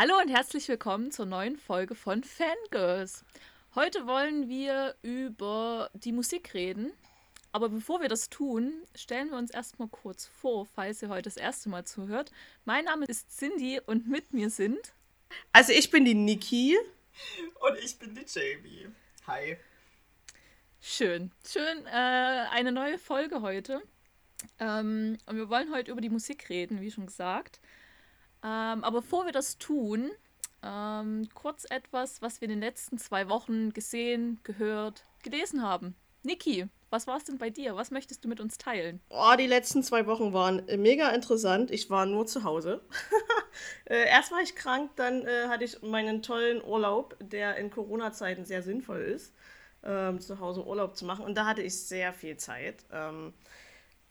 Hallo und herzlich willkommen zur neuen Folge von Fangirls. Heute wollen wir über die Musik reden. Aber bevor wir das tun, stellen wir uns erstmal kurz vor, falls ihr heute das erste Mal zuhört. Mein Name ist Cindy und mit mir sind. Also ich bin die Niki. Und ich bin die Jamie. Hi. Schön. Schön, äh, eine neue Folge heute. Ähm, und wir wollen heute über die Musik reden, wie schon gesagt. Ähm, aber bevor wir das tun, ähm, kurz etwas, was wir in den letzten zwei Wochen gesehen, gehört, gelesen haben. Niki, was war es denn bei dir? Was möchtest du mit uns teilen? Oh, die letzten zwei Wochen waren äh, mega interessant. Ich war nur zu Hause. äh, erst war ich krank, dann äh, hatte ich meinen tollen Urlaub, der in Corona-Zeiten sehr sinnvoll ist, ähm, zu Hause Urlaub zu machen. Und da hatte ich sehr viel Zeit. Ähm,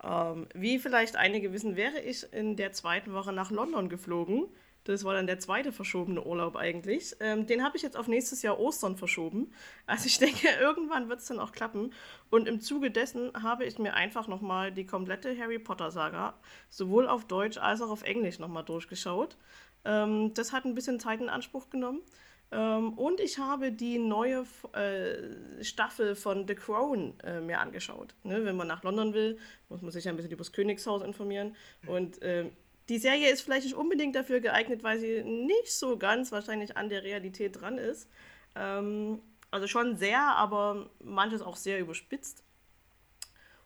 ähm, wie vielleicht einige wissen, wäre ich in der zweiten Woche nach London geflogen. Das war dann der zweite verschobene Urlaub eigentlich. Ähm, den habe ich jetzt auf nächstes Jahr Ostern verschoben. Also ich denke, irgendwann wird es dann auch klappen. Und im Zuge dessen habe ich mir einfach nochmal die komplette Harry Potter-Saga sowohl auf Deutsch als auch auf Englisch nochmal durchgeschaut. Ähm, das hat ein bisschen Zeit in Anspruch genommen. Ähm, und ich habe die neue äh, Staffel von The Crown äh, mir angeschaut. Ne, wenn man nach London will, muss man sich ein bisschen über das Königshaus informieren. Und äh, die Serie ist vielleicht nicht unbedingt dafür geeignet, weil sie nicht so ganz wahrscheinlich an der Realität dran ist. Ähm, also schon sehr, aber manches auch sehr überspitzt.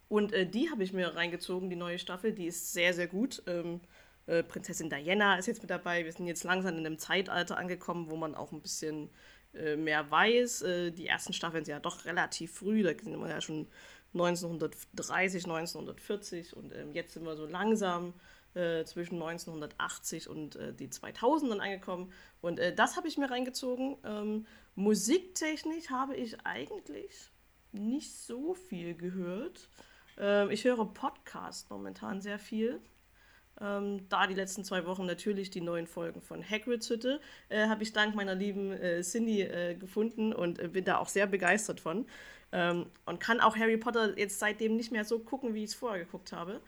Und äh, die habe ich mir reingezogen, die neue Staffel. Die ist sehr, sehr gut. Ähm, äh, Prinzessin Diana ist jetzt mit dabei. Wir sind jetzt langsam in einem Zeitalter angekommen, wo man auch ein bisschen äh, mehr weiß. Äh, die ersten Staffeln sind ja doch relativ früh, da sind wir ja schon 1930, 1940 und ähm, jetzt sind wir so langsam äh, zwischen 1980 und äh, die 2000ern angekommen. Und das habe ich mir reingezogen. Ähm, musiktechnisch habe ich eigentlich nicht so viel gehört. Ähm, ich höre Podcast momentan sehr viel. Ähm, da die letzten zwei Wochen natürlich die neuen Folgen von Hagrid's Hütte äh, habe ich dank meiner lieben äh, Cindy äh, gefunden und äh, bin da auch sehr begeistert von. Ähm, und kann auch Harry Potter jetzt seitdem nicht mehr so gucken, wie ich es vorher geguckt habe.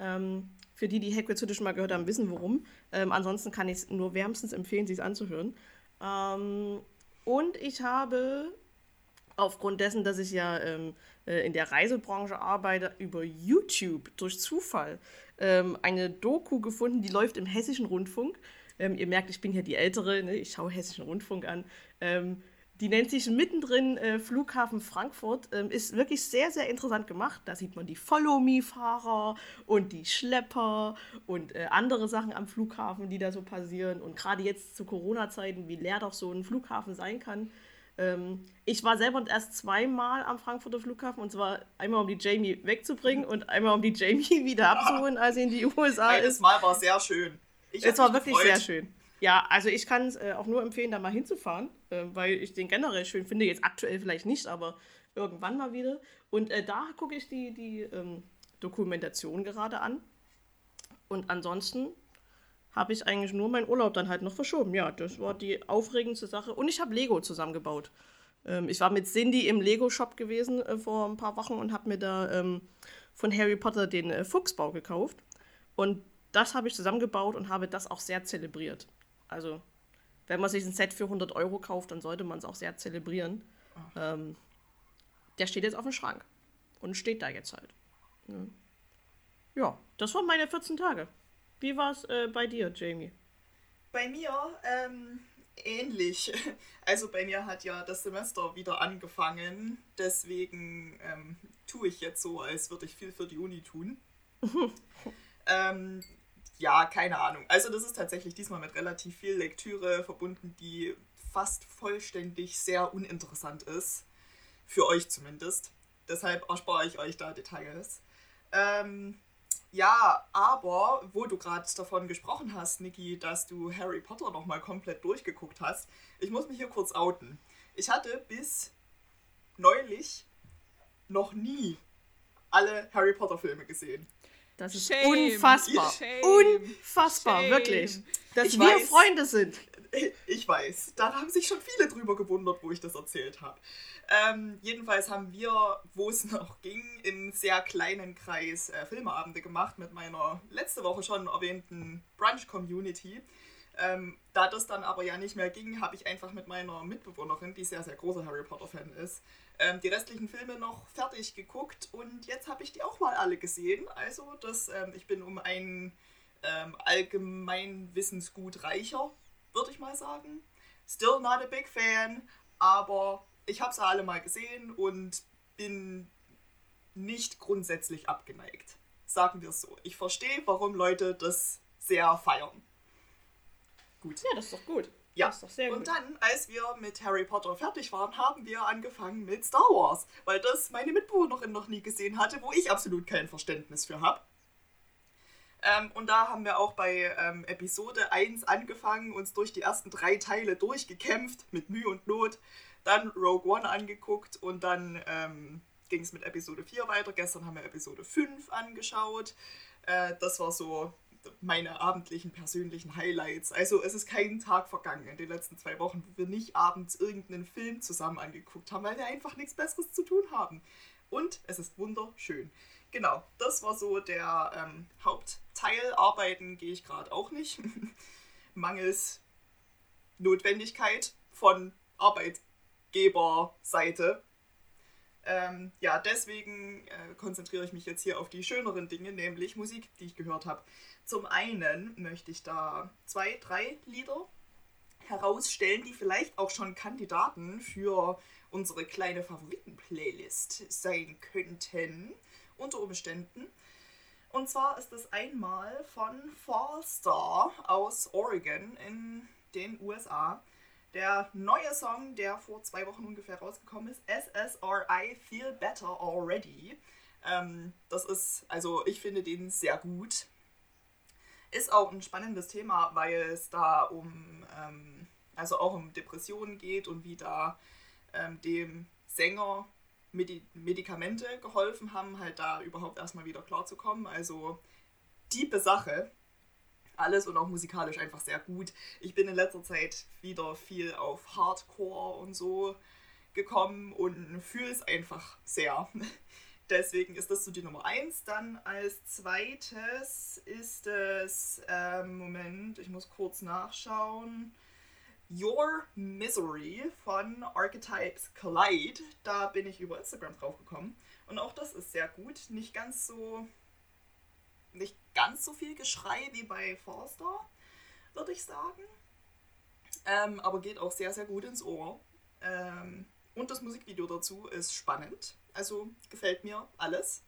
Ähm, für die, die Hagrid's Hütte schon mal gehört haben, wissen warum. Ähm, ansonsten kann ich es nur wärmstens empfehlen, sich anzuhören. Ähm, und ich habe aufgrund dessen, dass ich ja ähm, äh, in der Reisebranche arbeite, über YouTube durch Zufall ähm, eine Doku gefunden, die läuft im Hessischen Rundfunk. Ähm, ihr merkt, ich bin ja die Ältere, ne? ich schaue Hessischen Rundfunk an. Ähm, die nennt sich mittendrin äh, Flughafen Frankfurt. Ähm, ist wirklich sehr, sehr interessant gemacht. Da sieht man die Follow-Me-Fahrer und die Schlepper und äh, andere Sachen am Flughafen, die da so passieren. Und gerade jetzt zu Corona-Zeiten, wie leer doch so ein Flughafen sein kann. Ähm, ich war selber erst zweimal am Frankfurter Flughafen und zwar einmal um die Jamie wegzubringen und einmal um die Jamie wieder abzuholen, als sie in die USA Beides ist. Mal war sehr schön. Ich es war wirklich gefreut. sehr schön. Ja, also ich kann es äh, auch nur empfehlen, da mal hinzufahren, äh, weil ich den generell schön finde. Jetzt aktuell vielleicht nicht, aber irgendwann mal wieder. Und äh, da gucke ich die, die ähm, Dokumentation gerade an. Und ansonsten habe ich eigentlich nur meinen Urlaub dann halt noch verschoben. Ja, das war die aufregendste Sache. Und ich habe Lego zusammengebaut. Ähm, ich war mit Cindy im Lego-Shop gewesen äh, vor ein paar Wochen und habe mir da ähm, von Harry Potter den äh, Fuchsbau gekauft. Und das habe ich zusammengebaut und habe das auch sehr zelebriert. Also, wenn man sich ein Set für 100 Euro kauft, dann sollte man es auch sehr zelebrieren. Ähm, der steht jetzt auf dem Schrank. Und steht da jetzt halt. Ja, ja das waren meine 14 Tage. Wie war es äh, bei dir, Jamie? Bei mir ähm, ähnlich. Also bei mir hat ja das Semester wieder angefangen. Deswegen ähm, tue ich jetzt so, als würde ich viel für die Uni tun. ähm, ja, keine Ahnung. Also das ist tatsächlich diesmal mit relativ viel Lektüre verbunden, die fast vollständig sehr uninteressant ist. Für euch zumindest. Deshalb erspare ich euch da Details. Ähm, ja, aber wo du gerade davon gesprochen hast, Niki, dass du Harry Potter nochmal komplett durchgeguckt hast, ich muss mich hier kurz outen. Ich hatte bis neulich noch nie alle Harry Potter Filme gesehen. Das ist Shame. unfassbar. Shame. Unfassbar, Shame. wirklich. Dass ich wir weiß, Freunde sind. Ich weiß. Da haben sich schon viele drüber gewundert, wo ich das erzählt habe. Ähm, jedenfalls haben wir, wo es noch ging, in sehr kleinen Kreis äh, Filmeabende gemacht mit meiner letzte Woche schon erwähnten Brunch-Community. Ähm, da das dann aber ja nicht mehr ging, habe ich einfach mit meiner Mitbewohnerin, die sehr, sehr großer Harry Potter-Fan ist, ähm, die restlichen Filme noch fertig geguckt und jetzt habe ich die auch mal alle gesehen. Also das, ähm, ich bin um ein ähm, Allgemeinwissensgut reicher, würde ich mal sagen. Still not a big fan, aber ich habe sie alle mal gesehen und bin nicht grundsätzlich abgeneigt. Sagen wir es so. Ich verstehe, warum Leute das sehr feiern. Gut. Ja, das ist doch gut. Ja, das ist doch sehr und gut. dann, als wir mit Harry Potter fertig waren, haben wir angefangen mit Star Wars, weil das meine Mitbewohnerin noch nie gesehen hatte, wo ich absolut kein Verständnis für habe. Ähm, und da haben wir auch bei ähm, Episode 1 angefangen, uns durch die ersten drei Teile durchgekämpft, mit Mühe und Not. Dann Rogue One angeguckt und dann ähm, ging es mit Episode 4 weiter. Gestern haben wir Episode 5 angeschaut. Äh, das war so meine abendlichen persönlichen Highlights. Also es ist kein Tag vergangen in den letzten zwei Wochen, wo wir nicht abends irgendeinen Film zusammen angeguckt haben, weil wir einfach nichts Besseres zu tun haben. Und es ist wunderschön. Genau, das war so der ähm, Hauptteil. Arbeiten gehe ich gerade auch nicht. Mangels Notwendigkeit von Arbeitgeberseite. Ähm, ja, deswegen äh, konzentriere ich mich jetzt hier auf die schöneren Dinge, nämlich Musik, die ich gehört habe. Zum einen möchte ich da zwei, drei Lieder herausstellen, die vielleicht auch schon Kandidaten für unsere kleine Favoriten-Playlist sein könnten, unter Umständen. Und zwar ist es einmal von Fallstar aus Oregon in den USA. Der neue Song, der vor zwei Wochen ungefähr rausgekommen ist, SSRI Feel Better Already. Ähm, das ist, also ich finde den sehr gut. Ist auch ein spannendes Thema, weil es da um, ähm, also auch um Depressionen geht und wie da ähm, dem Sänger Medi Medikamente geholfen haben, halt da überhaupt erstmal wieder klarzukommen. Also tiefe Sache. Alles und auch musikalisch einfach sehr gut. Ich bin in letzter Zeit wieder viel auf Hardcore und so gekommen und fühle es einfach sehr. Deswegen ist das so die Nummer 1. Dann als zweites ist es, ähm, Moment, ich muss kurz nachschauen. Your Misery von Archetypes Collide. Da bin ich über Instagram drauf gekommen. Und auch das ist sehr gut. Nicht ganz so. Nicht ganz so viel Geschrei wie bei Forster, würde ich sagen. Ähm, aber geht auch sehr, sehr gut ins Ohr. Ähm, und das Musikvideo dazu ist spannend. Also gefällt mir alles.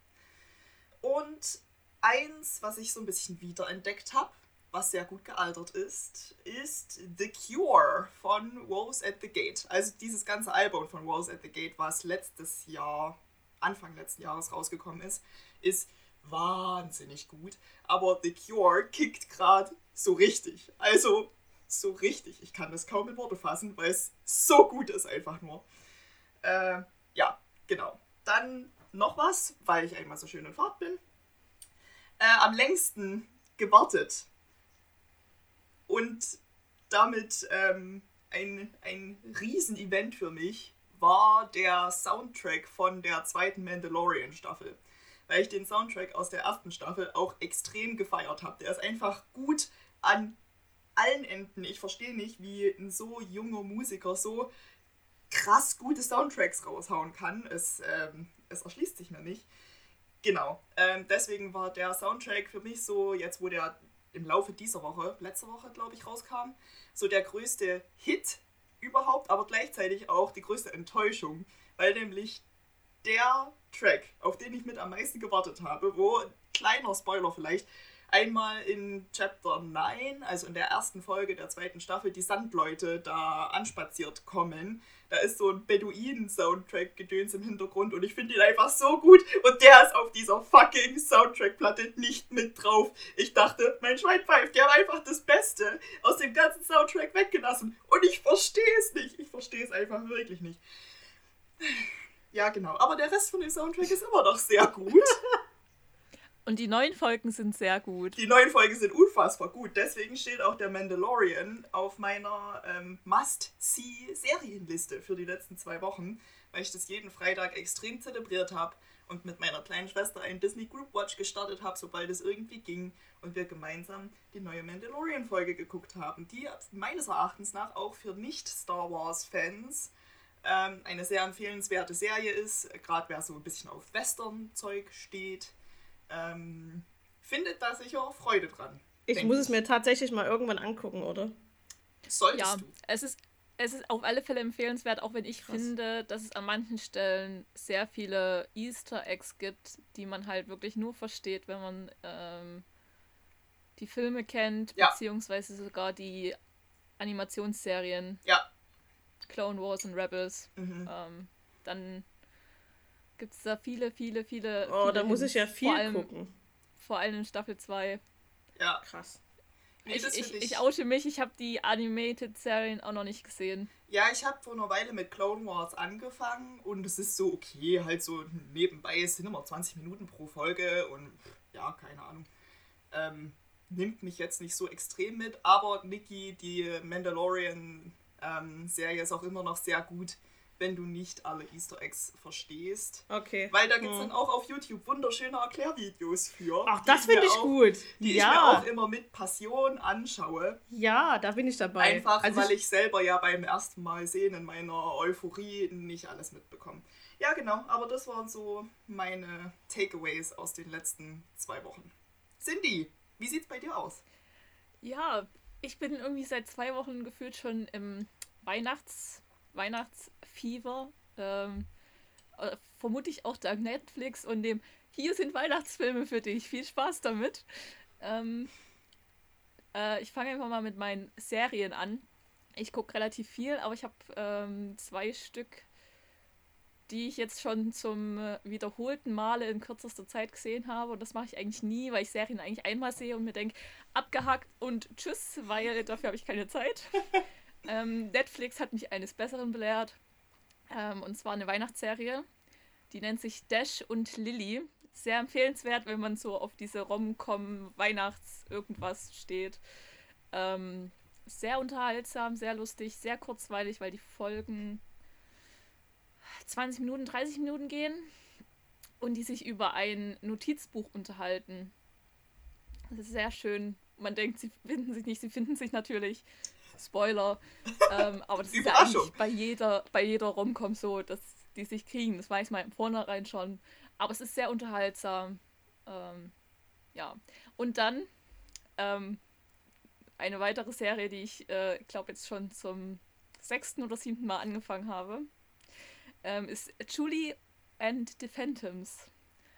Und eins, was ich so ein bisschen wiederentdeckt habe, was sehr gut gealtert ist, ist The Cure von Wolves at the Gate. Also dieses ganze Album von Wolves at the Gate, was letztes Jahr, Anfang letzten Jahres rausgekommen ist, ist wahnsinnig gut. Aber The Cure kickt gerade so richtig. Also so richtig. Ich kann das kaum in Worte fassen, weil es so gut ist einfach nur. Äh, ja, genau. Dann noch was, weil ich einmal so schön in Fahrt bin. Äh, am längsten gewartet und damit ähm, ein, ein Riesenevent für mich war der Soundtrack von der zweiten Mandalorian-Staffel. Weil ich den Soundtrack aus der ersten Staffel auch extrem gefeiert habe. Der ist einfach gut an allen Enden. Ich verstehe nicht, wie ein so junger Musiker so krass gute Soundtracks raushauen kann. Es, ähm, es erschließt sich mir nicht. Genau. Ähm, deswegen war der Soundtrack für mich so, jetzt wo der im Laufe dieser Woche, letzte Woche glaube ich, rauskam, so der größte Hit überhaupt, aber gleichzeitig auch die größte Enttäuschung, weil nämlich der Track, auf den ich mit am meisten gewartet habe, wo, kleiner Spoiler vielleicht, einmal in Chapter 9, also in der ersten Folge der zweiten Staffel, die Sandleute da anspaziert kommen. Da ist so ein Beduinen-Soundtrack-Gedöns im Hintergrund und ich finde ihn einfach so gut und der ist auf dieser fucking Soundtrack-Platte nicht mit drauf. Ich dachte, mein Schwein pfeift, die haben einfach das Beste aus dem ganzen Soundtrack weggelassen und ich verstehe es nicht. Ich verstehe es einfach wirklich nicht. Ja, genau. Aber der Rest von dem Soundtrack ist immer noch sehr gut. Und die neuen Folgen sind sehr gut. Die neuen Folgen sind unfassbar gut. Deswegen steht auch der Mandalorian auf meiner ähm, Must-See-Serienliste für die letzten zwei Wochen, weil ich das jeden Freitag extrem zelebriert habe und mit meiner kleinen Schwester einen Disney Group Watch gestartet habe, sobald es irgendwie ging und wir gemeinsam die neue Mandalorian-Folge geguckt haben, die meines Erachtens nach auch für Nicht-Star Wars-Fans ähm, eine sehr empfehlenswerte Serie ist, gerade wer so ein bisschen auf Western-Zeug steht ähm, findet da sicher Freude dran. Ich muss ich. es mir tatsächlich mal irgendwann angucken, oder? Solltest ja, du. Es ist, es ist auf alle Fälle empfehlenswert, auch wenn ich Krass. finde, dass es an manchen Stellen sehr viele Easter Eggs gibt, die man halt wirklich nur versteht, wenn man ähm, die Filme kennt, ja. beziehungsweise sogar die Animationsserien. Ja. Clone Wars und Rebels. Mhm. Ähm, dann gibt es da viele, viele, viele. Oh, viele da muss ich ja viel vor allem, gucken. Vor allem in Staffel 2. Ja. Krass. Nee, ich, ich, ich, oute mich, ich habe die Animated-Serien auch noch nicht gesehen. Ja, ich habe vor einer Weile mit Clone Wars angefangen und es ist so okay, halt so nebenbei, es sind immer 20 Minuten pro Folge und ja, keine Ahnung. Ähm, nimmt mich jetzt nicht so extrem mit, aber Nikki, die Mandalorian-Serie ähm, ist auch immer noch sehr gut wenn du nicht alle Easter Eggs verstehst. Okay. Weil da gibt es hm. dann auch auf YouTube wunderschöne Erklärvideos für. Ach, das finde ich auch, gut. Die ja. ich mir auch immer mit Passion anschaue. Ja, da bin ich dabei. Einfach, also weil ich, ich selber ja beim ersten Mal sehen in meiner Euphorie nicht alles mitbekomme. Ja, genau, aber das waren so meine Takeaways aus den letzten zwei Wochen. Cindy, wie sieht's bei dir aus? Ja, ich bin irgendwie seit zwei Wochen gefühlt schon im Weihnachts Weihnachtsfieber. Ähm, äh, vermutlich auch dank Netflix und dem Hier sind Weihnachtsfilme für dich. Viel Spaß damit. Ähm, äh, ich fange einfach mal mit meinen Serien an. Ich gucke relativ viel, aber ich habe ähm, zwei Stück, die ich jetzt schon zum äh, wiederholten Male in kürzester Zeit gesehen habe. Und das mache ich eigentlich nie, weil ich Serien eigentlich einmal sehe und mir denke, abgehackt und tschüss, weil dafür habe ich keine Zeit. Ähm, Netflix hat mich eines Besseren belehrt. Ähm, und zwar eine Weihnachtsserie. Die nennt sich Dash und Lilly. Sehr empfehlenswert, wenn man so auf diese Rom-Com Weihnachts-Irgendwas steht. Ähm, sehr unterhaltsam, sehr lustig, sehr kurzweilig, weil die Folgen 20 Minuten, 30 Minuten gehen und die sich über ein Notizbuch unterhalten. Das ist sehr schön. Man denkt, sie finden sich nicht, sie finden sich natürlich. Spoiler. ähm, aber das ist ja eigentlich bei jeder, bei jeder Romcom so, dass die sich kriegen. Das weiß man im Vornherein schon. Aber es ist sehr unterhaltsam. Ähm, ja. Und dann ähm, eine weitere Serie, die ich äh, glaube jetzt schon zum sechsten oder siebten Mal angefangen habe, ähm, ist Julie and the Phantoms.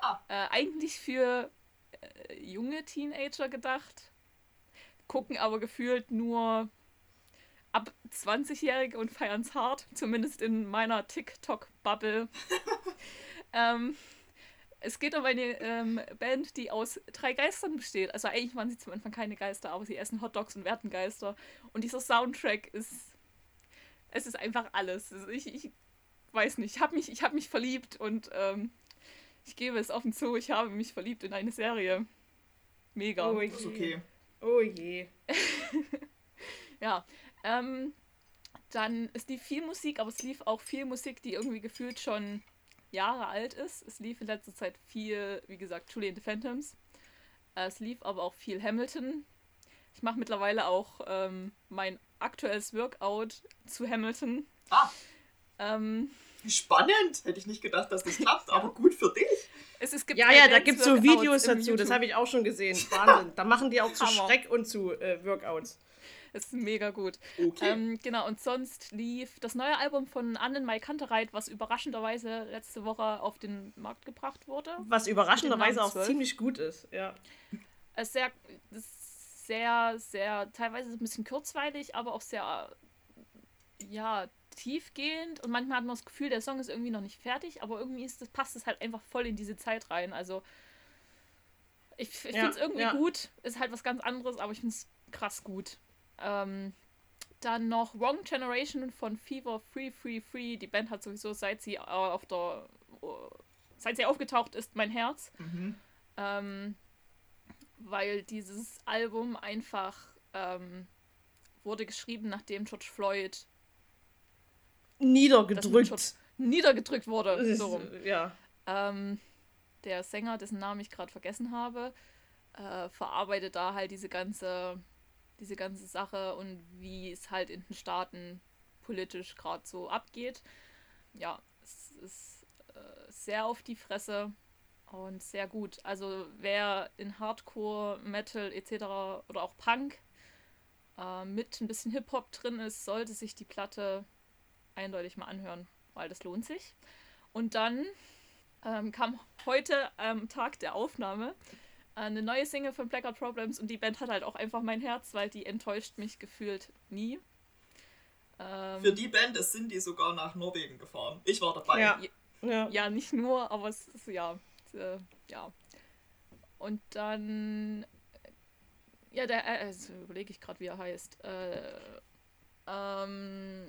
Ah. Äh, eigentlich für äh, junge Teenager gedacht, gucken aber gefühlt nur ab 20-Jährige und feiern es hart, zumindest in meiner TikTok-Bubble. ähm, es geht um eine ähm, Band, die aus drei Geistern besteht. Also eigentlich waren sie zum Anfang keine Geister, aber sie essen Hotdogs und werden Geister. Und dieser Soundtrack ist. Es ist einfach alles. Also ich, ich weiß nicht, ich habe mich, hab mich verliebt und ähm, ich gebe es offen zu, ich habe mich verliebt in eine Serie. Mega. Oh je. okay. Oh je. ja, ähm, dann, es lief viel Musik, aber es lief auch viel Musik, die irgendwie gefühlt schon Jahre alt ist. Es lief in letzter Zeit viel, wie gesagt, Julian the Phantoms. Äh, es lief aber auch viel Hamilton. Ich mache mittlerweile auch ähm, mein aktuelles Workout zu Hamilton. Ah. Ähm, Spannend! Hätte ich nicht gedacht, dass das klappt, aber gut für dich. Es, es gibt ja, ja, da gibt es so Videos dazu, das habe ich auch schon gesehen. Wahnsinn. Da machen die auch zu Schreck und zu äh, Workouts. Es ist mega gut. Okay. Ähm, genau, und sonst lief das neue Album von Annen Mai Kantereit, was überraschenderweise letzte Woche auf den Markt gebracht wurde. Was überraschenderweise auch ziemlich gut ist, ja. Es ist sehr, sehr, sehr, teilweise ein bisschen kurzweilig, aber auch sehr, ja, tiefgehend. Und manchmal hat man das Gefühl, der Song ist irgendwie noch nicht fertig, aber irgendwie ist das, passt es halt einfach voll in diese Zeit rein. Also, ich, ich ja, finde es irgendwie ja. gut. Ist halt was ganz anderes, aber ich finde es krass gut. Ähm, dann noch Wrong Generation von Fever Free Free Free. Die Band hat sowieso, seit sie auf der, seit sie aufgetaucht ist, mein Herz. Mhm. ähm, weil dieses Album einfach ähm, wurde geschrieben, nachdem George Floyd niedergedrückt niedergedrückt wurde. So rum. Ja. Ähm, der Sänger, dessen Namen ich gerade vergessen habe, äh, verarbeitet da halt diese ganze, diese ganze Sache und wie es halt in den Staaten politisch gerade so abgeht. Ja, es ist äh, sehr auf die Fresse und sehr gut. Also wer in Hardcore, Metal etc. oder auch Punk äh, mit ein bisschen Hip-Hop drin ist, sollte sich die Platte eindeutig mal anhören, weil das lohnt sich. Und dann ähm, kam heute am Tag der Aufnahme eine neue Single von Blackout Problems und die Band hat halt auch einfach mein Herz, weil die enttäuscht mich gefühlt nie. Ähm, Für die Band ist Cindy sogar nach Norwegen gefahren. Ich war dabei. Ja, ja. ja nicht nur, aber es ist ja, äh, ja. Und dann, ja, der, äh, also überlege ich gerade, wie er heißt. Äh, ähm,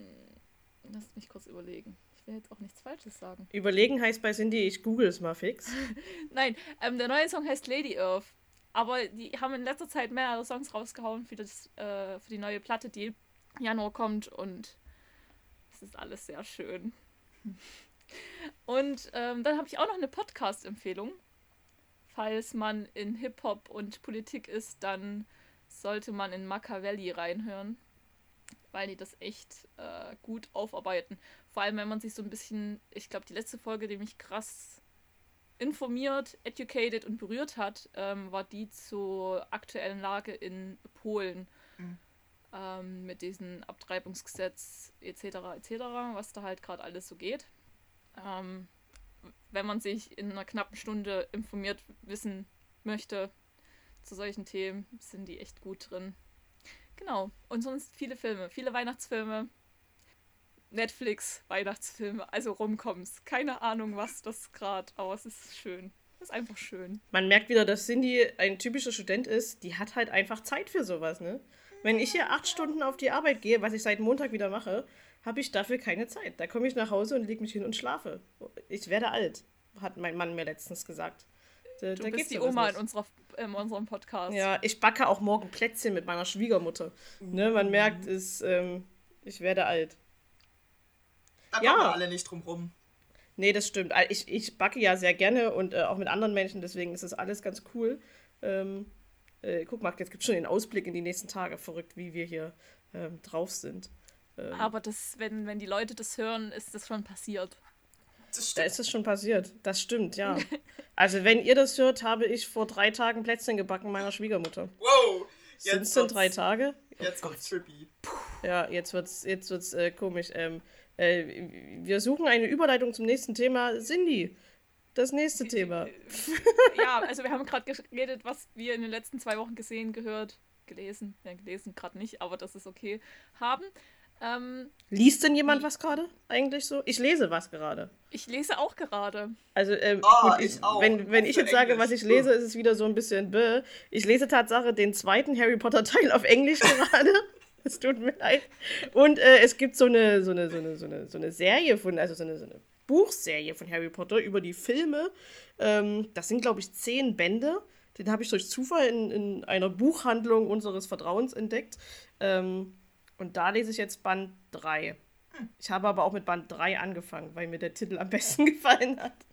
lasst mich kurz überlegen will jetzt auch nichts Falsches sagen. Überlegen heißt bei Cindy, ich google es mal fix. Nein, ähm, der neue Song heißt Lady Earth. Aber die haben in letzter Zeit mehrere Songs rausgehauen für, das, äh, für die neue Platte, die Januar kommt. Und es ist alles sehr schön. Und ähm, dann habe ich auch noch eine Podcast-Empfehlung. Falls man in Hip-Hop und Politik ist, dann sollte man in Machiavelli reinhören weil die das echt äh, gut aufarbeiten. Vor allem, wenn man sich so ein bisschen, ich glaube, die letzte Folge, die mich krass informiert, educated und berührt hat, ähm, war die zur aktuellen Lage in Polen. Mhm. Ähm, mit diesem Abtreibungsgesetz etc. etc., was da halt gerade alles so geht. Ähm, wenn man sich in einer knappen Stunde informiert wissen möchte zu solchen Themen, sind die echt gut drin. Genau. Und sonst viele Filme, viele Weihnachtsfilme. Netflix, Weihnachtsfilme, also Rumkommens. Keine Ahnung, was das gerade, aber es ist schön. Es ist einfach schön. Man merkt wieder, dass Cindy ein typischer Student ist. Die hat halt einfach Zeit für sowas, ne? Wenn ich hier acht Stunden auf die Arbeit gehe, was ich seit Montag wieder mache, habe ich dafür keine Zeit. Da komme ich nach Hause und lege mich hin und schlafe. Ich werde alt, hat mein Mann mir letztens gesagt. Da, du da bist die Oma in, unserer, in unserem Podcast. Ja, ich backe auch morgen Plätzchen mit meiner Schwiegermutter. Mhm. Ne, man merkt, es, ähm, ich werde alt. Da ja. kommen wir alle nicht drum rum. Nee, das stimmt. Ich, ich backe ja sehr gerne und äh, auch mit anderen Menschen, deswegen ist das alles ganz cool. Ähm, äh, guck mal, jetzt gibt es schon den Ausblick in die nächsten Tage. Verrückt, wie wir hier ähm, drauf sind. Ähm, Aber das, wenn, wenn die Leute das hören, ist das schon passiert. Da ist es schon passiert. Das stimmt, ja. Also, wenn ihr das hört, habe ich vor drei Tagen Plätzchen gebacken meiner Schwiegermutter. Wow! Sind es denn drei Tage? Jetzt oh wird's trippy. Ja, jetzt wird's, jetzt wird's äh, komisch. Ähm, äh, wir suchen eine Überleitung zum nächsten Thema. Cindy, das nächste Thema. ja, also wir haben gerade geredet, was wir in den letzten zwei Wochen gesehen, gehört, gelesen. Ja, gelesen gerade nicht, aber das ist okay. Haben. Ähm, Liest denn jemand was gerade eigentlich so? Ich lese was gerade. Ich lese auch gerade. Also, ähm, oh, gut, ich, ich wenn, wenn ich jetzt Englisch. sage, was ich lese, ist es wieder so ein bisschen bäh. Ich lese Tatsache den zweiten Harry Potter Teil auf Englisch gerade. Es tut mir leid. Und äh, es gibt so eine, so, eine, so, eine, so, eine, so eine Serie von, also so eine, so eine Buchserie von Harry Potter über die Filme. Ähm, das sind, glaube ich, zehn Bände. Den habe ich durch Zufall in, in einer Buchhandlung unseres Vertrauens entdeckt. Ähm, und da lese ich jetzt Band 3. Ich habe aber auch mit Band 3 angefangen, weil mir der Titel am besten gefallen hat.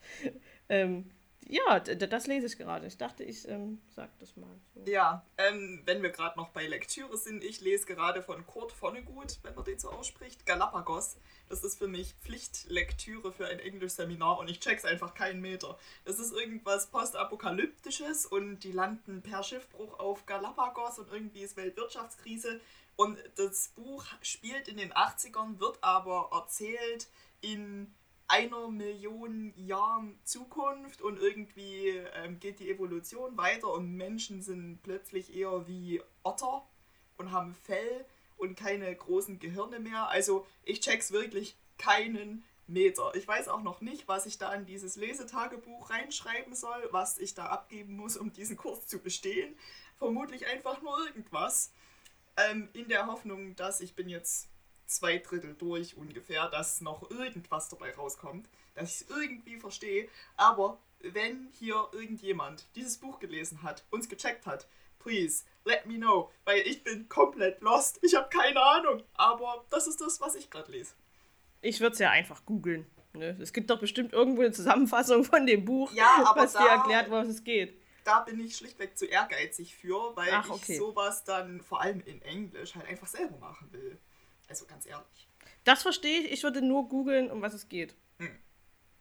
Ähm, ja, das lese ich gerade. Ich dachte, ich ähm, sag das mal. So. Ja, ähm, wenn wir gerade noch bei Lektüre sind, ich lese gerade von Kurt Vonnegut, wenn man den so ausspricht, Galapagos. Das ist für mich Pflichtlektüre für ein Englischseminar und ich check's einfach keinen Meter. Das ist irgendwas postapokalyptisches und die landen per Schiffbruch auf Galapagos und irgendwie ist Weltwirtschaftskrise und das Buch spielt in den 80ern, wird aber erzählt in einer Million Jahren Zukunft und irgendwie ähm, geht die Evolution weiter und Menschen sind plötzlich eher wie Otter und haben Fell und keine großen Gehirne mehr. Also ich check's wirklich keinen Meter. Ich weiß auch noch nicht, was ich da in dieses Lesetagebuch reinschreiben soll, was ich da abgeben muss, um diesen Kurs zu bestehen. Vermutlich einfach nur irgendwas. Ähm, in der Hoffnung, dass ich bin jetzt zwei Drittel durch ungefähr, dass noch irgendwas dabei rauskommt, dass ich es irgendwie verstehe. Aber wenn hier irgendjemand dieses Buch gelesen hat, uns gecheckt hat, please, let me know, weil ich bin komplett lost. Ich habe keine Ahnung, aber das ist das, was ich gerade lese. Ich würde es ja einfach googeln. Ne? Es gibt doch bestimmt irgendwo eine Zusammenfassung von dem Buch, Ja, aber was dir erklärt, was es geht. Da bin ich schlichtweg zu ehrgeizig für, weil Ach, okay. ich sowas dann vor allem in Englisch halt einfach selber machen will. Also ganz ehrlich. Das verstehe ich. Ich würde nur googeln, um was es geht.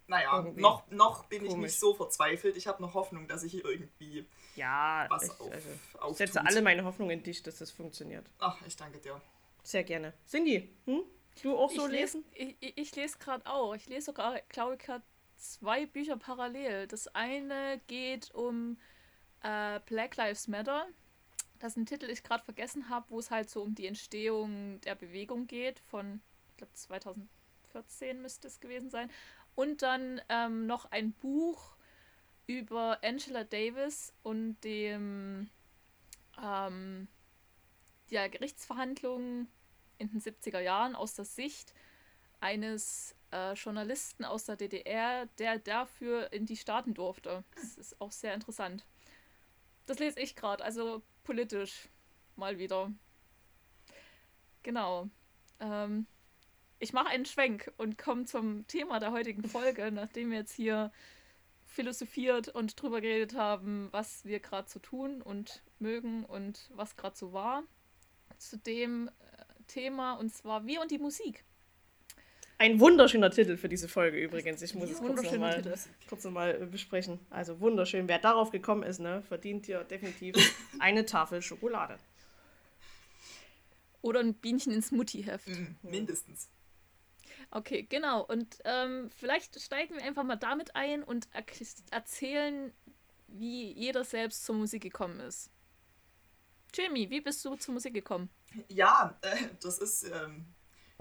Naja, Irgendwie. noch, noch bin ich Komisch. nicht so verzweifelt. Ich habe noch Hoffnung, dass ich hier irgendwie Ja, was ich, auf, also, ich setze alle meine Hoffnung in dich, dass das funktioniert. Ach, ich danke dir. Sehr gerne. Cindy, hm? du auch so ich lesen? lese, ich, ich- ich lese gerade auch. Ich lese sogar, glaube ich, gerade zwei Bücher parallel. Das eine geht um äh, Black Lives Matter. Das ist ein Titel, den ich gerade vergessen habe, wo es halt so um die Entstehung der Bewegung geht. Von, ich glaube, 2014 müsste es gewesen sein. Und dann ähm, noch ein Buch über Angela Davis und dem ähm, ja, Gerichtsverhandlungen in den 70er Jahren aus der Sicht eines äh, Journalisten aus der DDR, der dafür in die Staaten durfte. Das ist auch sehr interessant. Das lese ich gerade, also politisch mal wieder. Genau. Ähm, ich mache einen Schwenk und komme zum Thema der heutigen Folge, nachdem wir jetzt hier philosophiert und drüber geredet haben, was wir gerade so tun und mögen und was gerade so war. Zu dem äh, Thema und zwar wir und die Musik. Ein wunderschöner Titel für diese Folge übrigens. Ich muss es kurz nochmal kurz noch mal, äh, besprechen. Also wunderschön. Wer darauf gekommen ist, ne, verdient hier definitiv eine Tafel Schokolade. Oder ein Bienchen ins Muttiheft. Mhm, mindestens. Okay, genau. Und ähm, vielleicht steigen wir einfach mal damit ein und erzählen, wie jeder selbst zur Musik gekommen ist. Jamie, wie bist du zur Musik gekommen? Ja, äh, das ist eine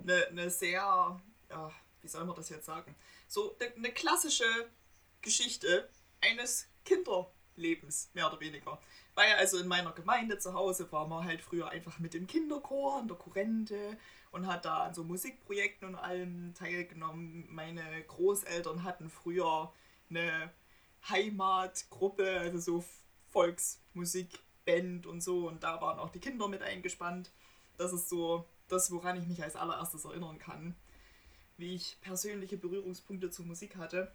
ne ne sehr, ja, wie soll man das jetzt sagen? So eine ne klassische Geschichte eines Kinderlebens, mehr oder weniger. Weil also in meiner Gemeinde zu Hause war man halt früher einfach mit dem Kinderchor in der Kurrente und hat da an so Musikprojekten und allem teilgenommen. Meine Großeltern hatten früher eine Heimatgruppe, also so Volksmusikband und so und da waren auch die Kinder mit eingespannt. Das ist so das, woran ich mich als allererstes erinnern kann, wie ich persönliche Berührungspunkte zur Musik hatte.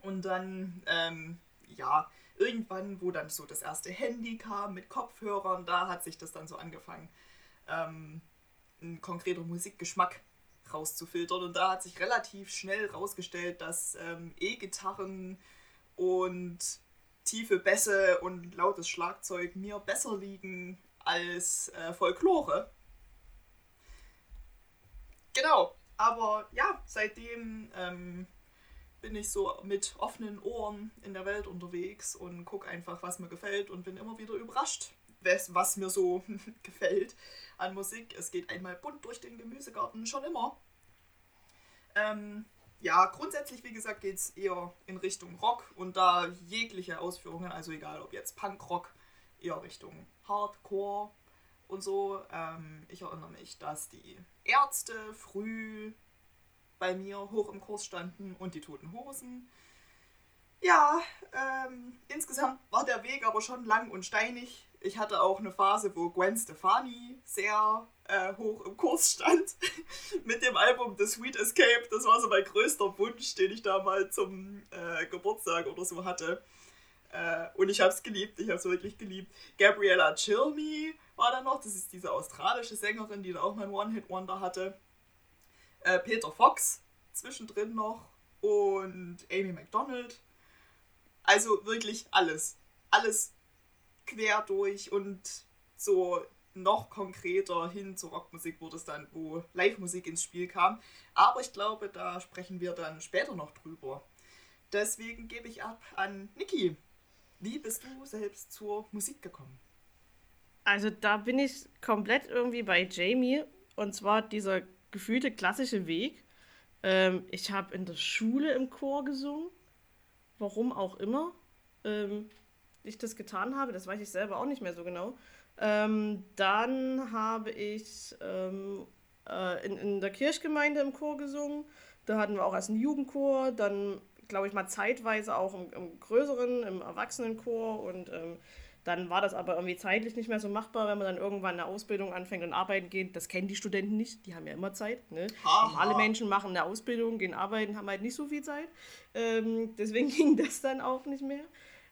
Und dann, ähm, ja, irgendwann, wo dann so das erste Handy kam mit Kopfhörern, da hat sich das dann so angefangen, ähm, ein konkreter Musikgeschmack rauszufiltern. Und da hat sich relativ schnell rausgestellt, dass ähm, E-Gitarren und tiefe Bässe und lautes Schlagzeug mir besser liegen als äh, Folklore. Genau, aber ja, seitdem ähm, bin ich so mit offenen Ohren in der Welt unterwegs und gucke einfach, was mir gefällt und bin immer wieder überrascht, was, was mir so gefällt an Musik. Es geht einmal bunt durch den Gemüsegarten, schon immer. Ähm, ja, grundsätzlich, wie gesagt, geht es eher in Richtung Rock und da jegliche Ausführungen, also egal ob jetzt Punkrock, eher Richtung Hardcore und so. Ähm, ich erinnere mich, dass die Ärzte früh bei mir hoch im Kurs standen und die Toten Hosen. Ja, ähm, insgesamt war der Weg aber schon lang und steinig. Ich hatte auch eine Phase, wo Gwen Stefani sehr äh, hoch im Kurs stand mit dem Album The Sweet Escape. Das war so mein größter Wunsch, den ich da mal zum äh, Geburtstag oder so hatte. Äh, und ich habe es geliebt, ich habe es wirklich geliebt. Gabriella Chilmi war da noch, das ist diese australische Sängerin, die da auch mal ein One-Hit-Wonder hatte. Äh, Peter Fox zwischendrin noch und Amy McDonald. Also wirklich alles. Alles quer durch und so noch konkreter hin zur Rockmusik wurde es dann, wo Live-Musik ins Spiel kam. Aber ich glaube, da sprechen wir dann später noch drüber. Deswegen gebe ich ab an Niki. Wie bist du selbst zur Musik gekommen? Also da bin ich komplett irgendwie bei Jamie. Und zwar dieser gefühlte klassische Weg. Ähm, ich habe in der Schule im Chor gesungen. Warum auch immer ähm, ich das getan habe, das weiß ich selber auch nicht mehr so genau. Ähm, dann habe ich ähm, äh, in, in der Kirchgemeinde im Chor gesungen. Da hatten wir auch erst einen Jugendchor, dann glaube ich, mal zeitweise auch im, im größeren, im Erwachsenenchor und ähm, dann war das aber irgendwie zeitlich nicht mehr so machbar, wenn man dann irgendwann eine Ausbildung anfängt und arbeiten geht. Das kennen die Studenten nicht, die haben ja immer Zeit. Ne? Alle Menschen machen eine Ausbildung, gehen arbeiten, haben halt nicht so viel Zeit. Ähm, deswegen ging das dann auch nicht mehr.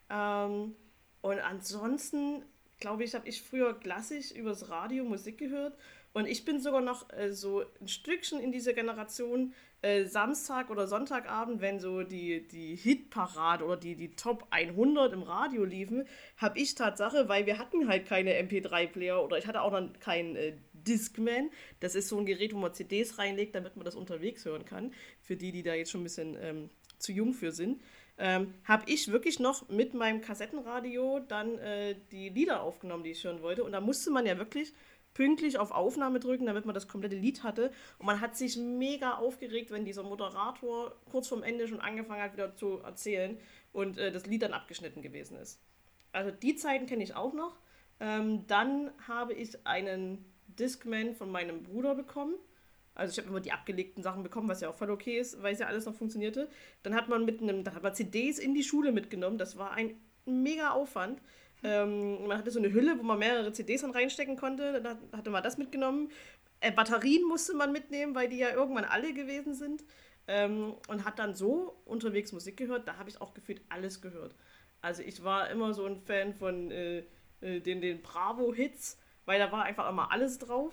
Ähm, und ansonsten, glaube ich, habe ich früher klassisch übers Radio Musik gehört. Und ich bin sogar noch äh, so ein Stückchen in dieser Generation, äh, Samstag oder Sonntagabend, wenn so die, die Hitparade oder die, die Top 100 im Radio liefen, habe ich Tatsache, weil wir hatten halt keine MP3-Player oder ich hatte auch noch keinen äh, Discman. Das ist so ein Gerät, wo man CDs reinlegt, damit man das unterwegs hören kann. Für die, die da jetzt schon ein bisschen ähm, zu jung für sind. Ähm, habe ich wirklich noch mit meinem Kassettenradio dann äh, die Lieder aufgenommen, die ich hören wollte. Und da musste man ja wirklich pünktlich auf Aufnahme drücken, damit man das komplette Lied hatte. Und man hat sich mega aufgeregt, wenn dieser Moderator kurz vorm Ende schon angefangen hat, wieder zu erzählen und äh, das Lied dann abgeschnitten gewesen ist. Also die Zeiten kenne ich auch noch. Ähm, dann habe ich einen Discman von meinem Bruder bekommen. Also ich habe immer die abgelegten Sachen bekommen, was ja auch voll okay ist, weil es ja alles noch funktionierte. Dann hat man mit einem, dann hat man CDs in die Schule mitgenommen. Das war ein mega Aufwand. Ähm, man hatte so eine Hülle, wo man mehrere CDs dann reinstecken konnte. Dann hatte man das mitgenommen. Äh, Batterien musste man mitnehmen, weil die ja irgendwann alle gewesen sind. Ähm, und hat dann so unterwegs Musik gehört. Da habe ich auch gefühlt alles gehört. Also ich war immer so ein Fan von äh, äh den, den Bravo-Hits, weil da war einfach immer alles drauf.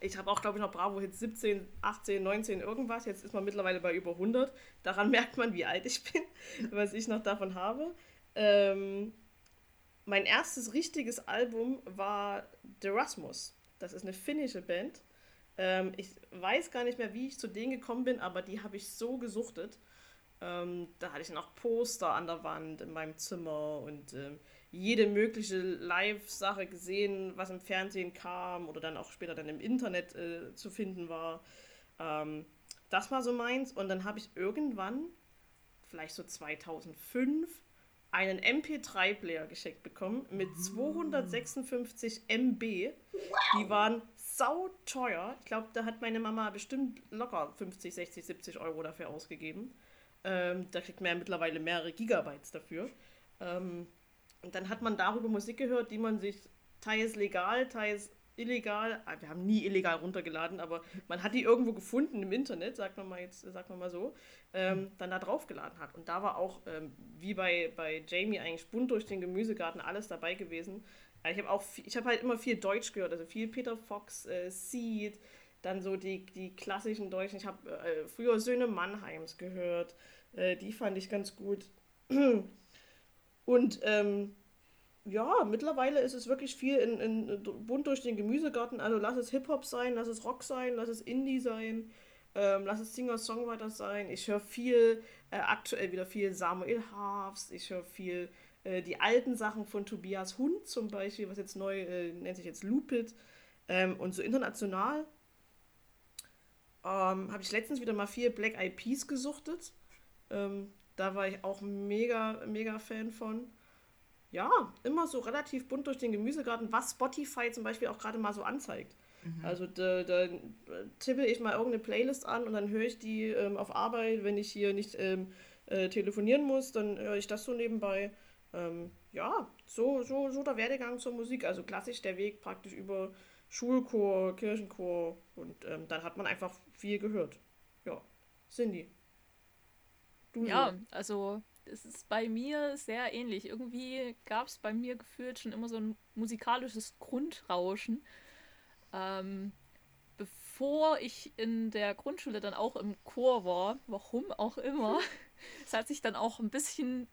Ich habe auch, glaube ich, noch Bravo-Hits 17, 18, 19, irgendwas. Jetzt ist man mittlerweile bei über 100. Daran merkt man, wie alt ich bin, was ich noch davon habe. Ähm, mein erstes richtiges Album war The Rasmus. Das ist eine finnische Band. Ähm, ich weiß gar nicht mehr, wie ich zu denen gekommen bin, aber die habe ich so gesuchtet. Ähm, da hatte ich noch Poster an der Wand in meinem Zimmer und ähm, jede mögliche Live-Sache gesehen, was im Fernsehen kam oder dann auch später dann im Internet äh, zu finden war. Ähm, das war so meins. Und dann habe ich irgendwann, vielleicht so 2005, einen MP3-Player geschenkt bekommen mit 256 MB. Wow. Die waren sau teuer. Ich glaube, da hat meine Mama bestimmt locker 50, 60, 70 Euro dafür ausgegeben. Ähm, da kriegt man ja mittlerweile mehrere Gigabytes dafür. Ähm, und dann hat man darüber Musik gehört, die man sich teils legal, teils illegal, ah, wir haben nie illegal runtergeladen, aber man hat die irgendwo gefunden im Internet, sagt man mal jetzt, sagt man mal so, ähm, dann da draufgeladen hat. Und da war auch, ähm, wie bei, bei Jamie eigentlich bunt durch den Gemüsegarten alles dabei gewesen. Ich habe auch, ich habe halt immer viel Deutsch gehört, also viel Peter Fox, äh, Seed, dann so die, die klassischen Deutschen. Ich habe äh, früher Söhne Mannheims gehört, äh, die fand ich ganz gut. Und ähm, ja, mittlerweile ist es wirklich viel in, in, bunt durch den Gemüsegarten. Also lass es Hip-Hop sein, lass es Rock sein, lass es Indie sein, ähm, lass es Singer-Songwriter sein. Ich höre viel, äh, aktuell wieder viel Samuel Harfs, ich höre viel äh, die alten Sachen von Tobias Hund zum Beispiel, was jetzt neu äh, nennt sich jetzt Lupit. Ähm, und so international ähm, habe ich letztens wieder mal viel Black Eyed Peas gesuchtet. Ähm, da war ich auch mega, mega Fan von ja, immer so relativ bunt durch den Gemüsegarten, was Spotify zum Beispiel auch gerade mal so anzeigt. Mhm. Also da, da, tippe ich mal irgendeine Playlist an und dann höre ich die ähm, auf Arbeit, wenn ich hier nicht ähm, äh, telefonieren muss, dann höre ich das so nebenbei. Ähm, ja, so, so, so der Werdegang zur Musik. Also klassisch der Weg praktisch über Schulchor, Kirchenchor und ähm, dann hat man einfach viel gehört. Ja, Cindy. Du ja, so. also es ist bei mir sehr ähnlich. Irgendwie gab es bei mir gefühlt schon immer so ein musikalisches Grundrauschen. Ähm, bevor ich in der Grundschule dann auch im Chor war, warum auch immer, es hat sich dann auch ein bisschen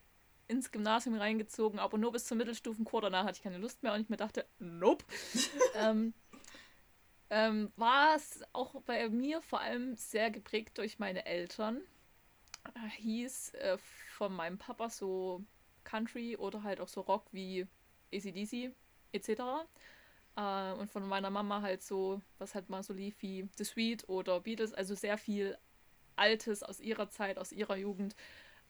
ins Gymnasium reingezogen, aber nur bis zum Mittelstufenchor. Danach hatte ich keine Lust mehr und ich mir dachte, nope. ähm, ähm, war es auch bei mir vor allem sehr geprägt durch meine Eltern hieß äh, von meinem Papa so Country oder halt auch so Rock wie ACDC etc. Äh, und von meiner Mama halt so, was halt mal so lief wie The Sweet oder Beatles, also sehr viel Altes aus ihrer Zeit, aus ihrer Jugend.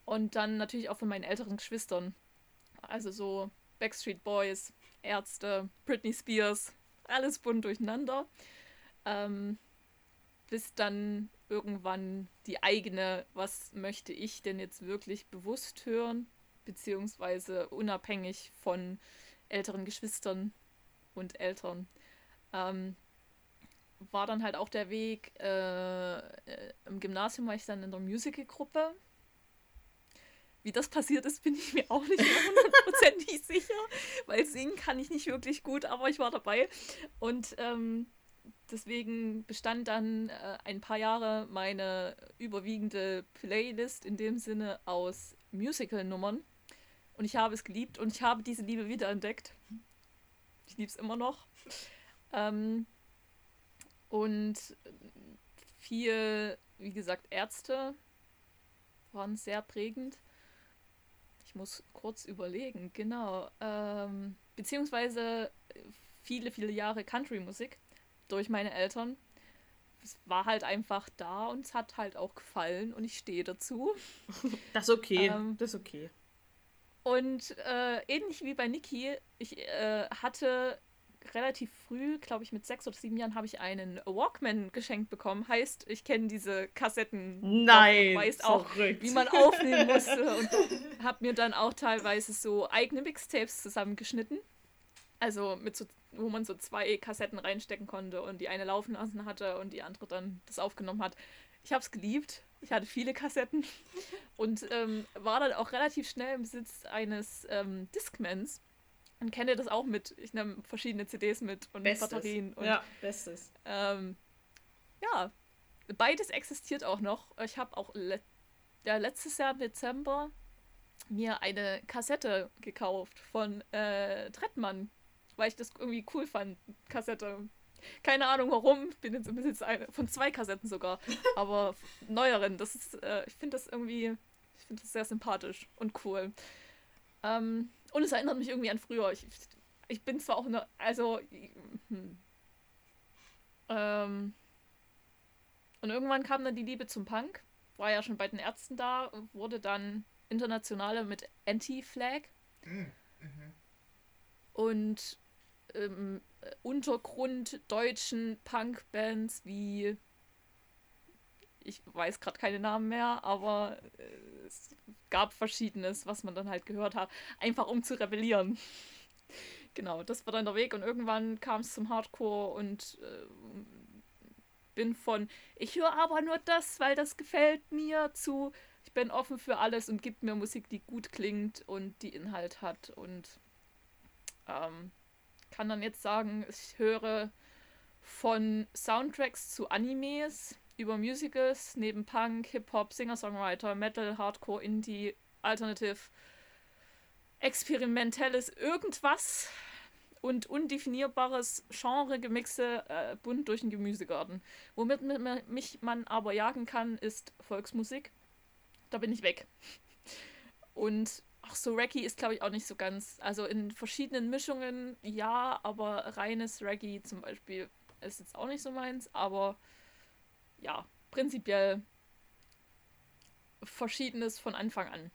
Und dann natürlich auch von meinen älteren Geschwistern. Also so Backstreet Boys, Ärzte, Britney Spears, alles bunt durcheinander. Ähm, bis dann irgendwann die eigene, was möchte ich denn jetzt wirklich bewusst hören, beziehungsweise unabhängig von älteren Geschwistern und Eltern. Ähm, war dann halt auch der Weg, äh, äh, im Gymnasium war ich dann in der Musical-Gruppe. Wie das passiert ist, bin ich mir auch nicht hundertprozentig sicher, weil singen kann ich nicht wirklich gut, aber ich war dabei. Und ähm, deswegen bestand dann äh, ein paar Jahre meine überwiegende Playlist in dem Sinne aus Musical-Nummern. Und ich habe es geliebt und ich habe diese Liebe wiederentdeckt. Ich liebe es immer noch. Ähm, und viel, wie gesagt, Ärzte waren sehr prägend. Ich muss kurz überlegen, genau. Ähm, beziehungsweise viele, viele Jahre Country-Musik durch meine Eltern. Es war halt einfach da und es hat halt auch gefallen und ich stehe dazu. Das ist okay. Ähm, das ist okay. Und äh, ähnlich wie bei Niki, ich äh, hatte relativ früh, glaube ich mit sechs oder sieben Jahren, habe ich einen Walkman geschenkt bekommen. Heißt, ich kenne diese Kassetten. Nein. Weiß auch, verrückt. wie man aufnehmen musste. und habe mir dann auch teilweise so eigene Mixtapes zusammengeschnitten. Also mit so, wo man so zwei Kassetten reinstecken konnte und die eine laufen lassen hatte und die andere dann das aufgenommen hat. Ich habe es geliebt. Ich hatte viele Kassetten und ähm, war dann auch relativ schnell im Besitz eines ähm, Discmans und kenne das auch mit. Ich nehme verschiedene CDs mit und bestes. Batterien. Und, ja, bestes. Ähm, ja, beides existiert auch noch. Ich habe auch le ja, letztes Jahr im Dezember mir eine Kassette gekauft von äh, Trettmann, weil ich das irgendwie cool fand. Kassette. Keine Ahnung warum. Ich bin jetzt im Besitz von zwei Kassetten sogar. aber neueren. Das ist, äh, ich finde das irgendwie, ich finde das sehr sympathisch und cool. Ähm, und es erinnert mich irgendwie an früher. Ich, ich bin zwar auch eine. Also. Hm. Ähm, und irgendwann kam dann die Liebe zum Punk. War ja schon bei den Ärzten da, wurde dann internationale mit Anti-Flag. Mhm. Und ähm, Untergrund deutschen Punk-Bands wie ich weiß gerade keine Namen mehr, aber äh, es gab verschiedenes, was man dann halt gehört hat, einfach um zu rebellieren. genau, das war dann der Weg und irgendwann kam es zum Hardcore und äh, bin von, ich höre aber nur das, weil das gefällt mir, zu, ich bin offen für alles und gibt mir Musik, die gut klingt und die Inhalt hat und ähm, kann dann jetzt sagen, ich höre von Soundtracks zu Animes über Musicals, neben Punk, Hip-Hop, Singer-Songwriter, Metal, Hardcore, Indie, Alternative, experimentelles irgendwas und undefinierbares Genre-Gemixe äh, bunt durch den Gemüsegarten. Womit mich man aber jagen kann, ist Volksmusik. Da bin ich weg. Und ach so, Reggae ist glaube ich auch nicht so ganz. Also in verschiedenen Mischungen ja, aber reines Reggae zum Beispiel ist jetzt auch nicht so meins, aber ja, prinzipiell Verschiedenes von Anfang an.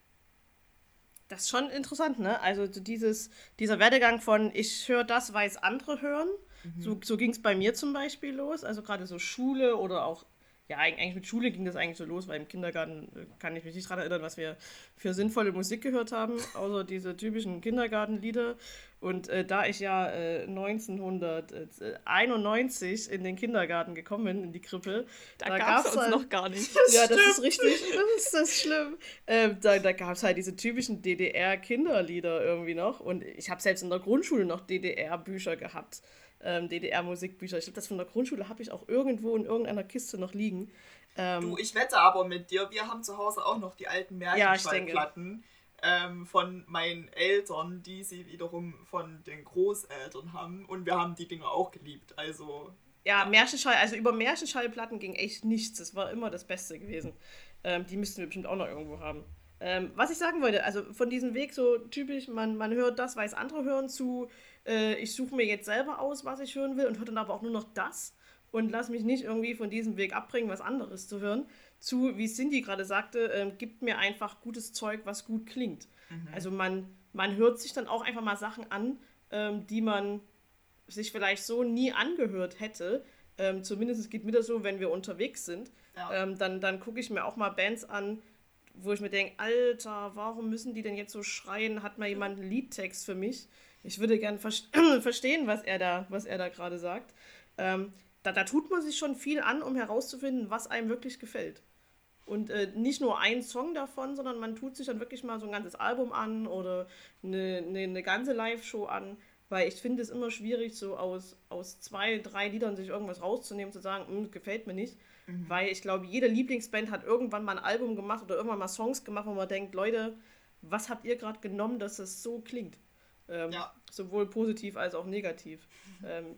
Das ist schon interessant, ne? Also dieses, dieser Werdegang von ich höre das, weil es andere hören. Mhm. So, so ging es bei mir zum Beispiel los. Also gerade so Schule oder auch ja, eigentlich mit Schule ging das eigentlich so los, weil im Kindergarten äh, kann ich mich nicht daran erinnern, was wir für sinnvolle Musik gehört haben, außer diese typischen Kindergartenlieder. Und äh, da ich ja äh, 1991 in den Kindergarten gekommen bin, in die Krippe, da, da gab es uns halt, noch gar nicht. ja, das ist richtig, das ist das schlimm. Äh, da da gab es halt diese typischen DDR-Kinderlieder irgendwie noch. Und ich habe selbst in der Grundschule noch DDR-Bücher gehabt ähm, DDR-Musikbücher. Ich glaube, das von der Grundschule habe ich auch irgendwo in irgendeiner Kiste noch liegen. Ähm, du, ich wette aber mit dir, wir haben zu Hause auch noch die alten Märchenschallplatten ja, ähm, von meinen Eltern, die sie wiederum von den Großeltern haben. Und wir haben die Dinge auch geliebt. Also. Ja, Märchenschall, also über Märchenschallplatten ging echt nichts. Das war immer das Beste gewesen. Ähm, die müssten wir bestimmt auch noch irgendwo haben. Ähm, was ich sagen wollte, also von diesem Weg so typisch, man, man hört das, weil es andere hören, zu äh, ich suche mir jetzt selber aus, was ich hören will und höre dann aber auch nur noch das und lass mich nicht irgendwie von diesem Weg abbringen, was anderes zu hören, zu, wie Cindy gerade sagte, äh, gibt mir einfach gutes Zeug, was gut klingt. Mhm. Also man, man hört sich dann auch einfach mal Sachen an, ähm, die man sich vielleicht so nie angehört hätte, Ähm, zumindest geht mir das so, wenn wir unterwegs sind. Ja. Ähm, dann dann gucke ich mir auch mal Bands an, wo ich mir denke, Alter, warum müssen die denn jetzt so schreien? Hat mal jemand einen Liedtext für mich? Ich würde gern ver verstehen, was er da, was er da gerade sagt. Ähm, da, da tut man sich schon viel an, um herauszufinden, was einem wirklich gefällt. Und äh, nicht nur ein Song davon, sondern man tut sich dann wirklich mal so ein ganzes Album an oder eine, eine, eine ganze Live-Show an. Weil ich finde es immer schwierig, so aus, aus zwei, drei Liedern sich irgendwas rauszunehmen, zu sagen, hm, gefällt mir nicht. Mhm. Weil ich glaube, jede Lieblingsband hat irgendwann mal ein Album gemacht oder irgendwann mal Songs gemacht, wo man denkt, Leute, was habt ihr gerade genommen, dass es so klingt? Ähm, ja. Sowohl positiv als auch negativ. Mhm. Ähm,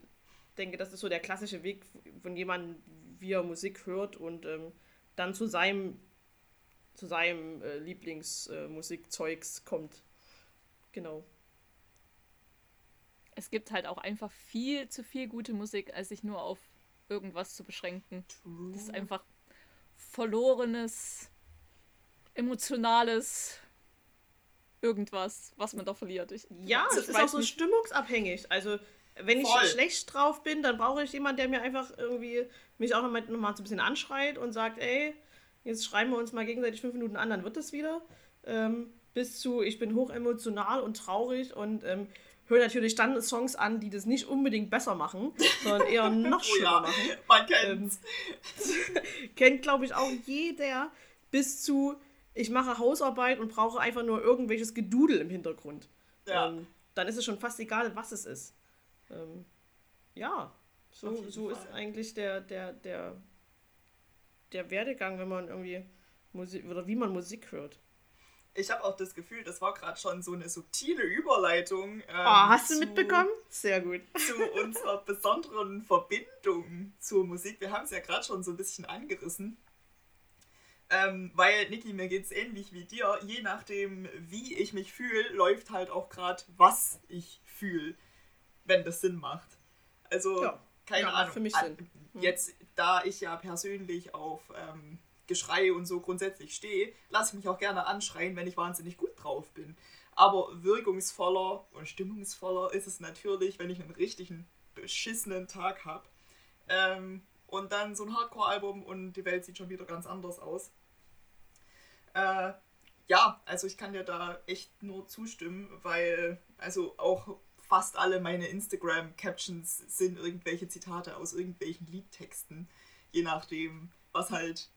denke, das ist so der klassische Weg von jemandem, wie er Musik hört und ähm, dann zu seinem, zu seinem äh, Lieblingsmusikzeugs äh, kommt. Genau. Es gibt halt auch einfach viel zu viel gute Musik, als sich nur auf irgendwas zu beschränken. True. Das ist einfach verlorenes, emotionales irgendwas, was man da verliert. Ich, ja, es ist auch so nicht. stimmungsabhängig. Also wenn Voll. ich schlecht drauf bin, dann brauche ich jemanden, der mir einfach irgendwie mich auch nochmal noch mal so ein bisschen anschreit und sagt, ey, jetzt schreiben wir uns mal gegenseitig fünf Minuten an, dann wird es wieder. Ähm, bis zu, ich bin hochemotional und traurig und ähm, höre natürlich dann Songs an, die das nicht unbedingt besser machen, sondern eher noch schlimmer oh ja, machen. Man kennt's. Ähm, kennt, glaube ich, auch jeder bis zu, ich mache Hausarbeit und brauche einfach nur irgendwelches Gedudel im Hintergrund. Ja. Ähm, dann ist es schon fast egal, was es ist. Ähm, ja, so, so ist eigentlich der, der, der, der Werdegang, wenn man irgendwie Musik oder wie man Musik hört. Ich habe auch das Gefühl, das war gerade schon so eine subtile Überleitung. Ähm, oh, hast du mitbekommen? Sehr gut. Zu unserer besonderen Verbindung zur Musik. Wir haben es ja gerade schon so ein bisschen angerissen. Ähm, weil, Niki, mir geht es ähnlich wie dir. Je nachdem, wie ich mich fühle, läuft halt auch gerade, was ich fühle wenn das Sinn macht. Also, ja. keine ja, Ahnung. Für mich Sinn. Hm. Jetzt, da ich ja persönlich auf ähm, Geschrei und so grundsätzlich stehe, lasse ich mich auch gerne anschreien, wenn ich wahnsinnig gut drauf bin. Aber wirkungsvoller und stimmungsvoller ist es natürlich, wenn ich einen richtigen beschissenen Tag habe. Ähm, und dann so ein Hardcore-Album und die Welt sieht schon wieder ganz anders aus. Äh, ja, also ich kann dir da echt nur zustimmen, weil, also auch fast alle meine Instagram-Captions sind irgendwelche Zitate aus irgendwelchen Liedtexten. Je nachdem, was halt,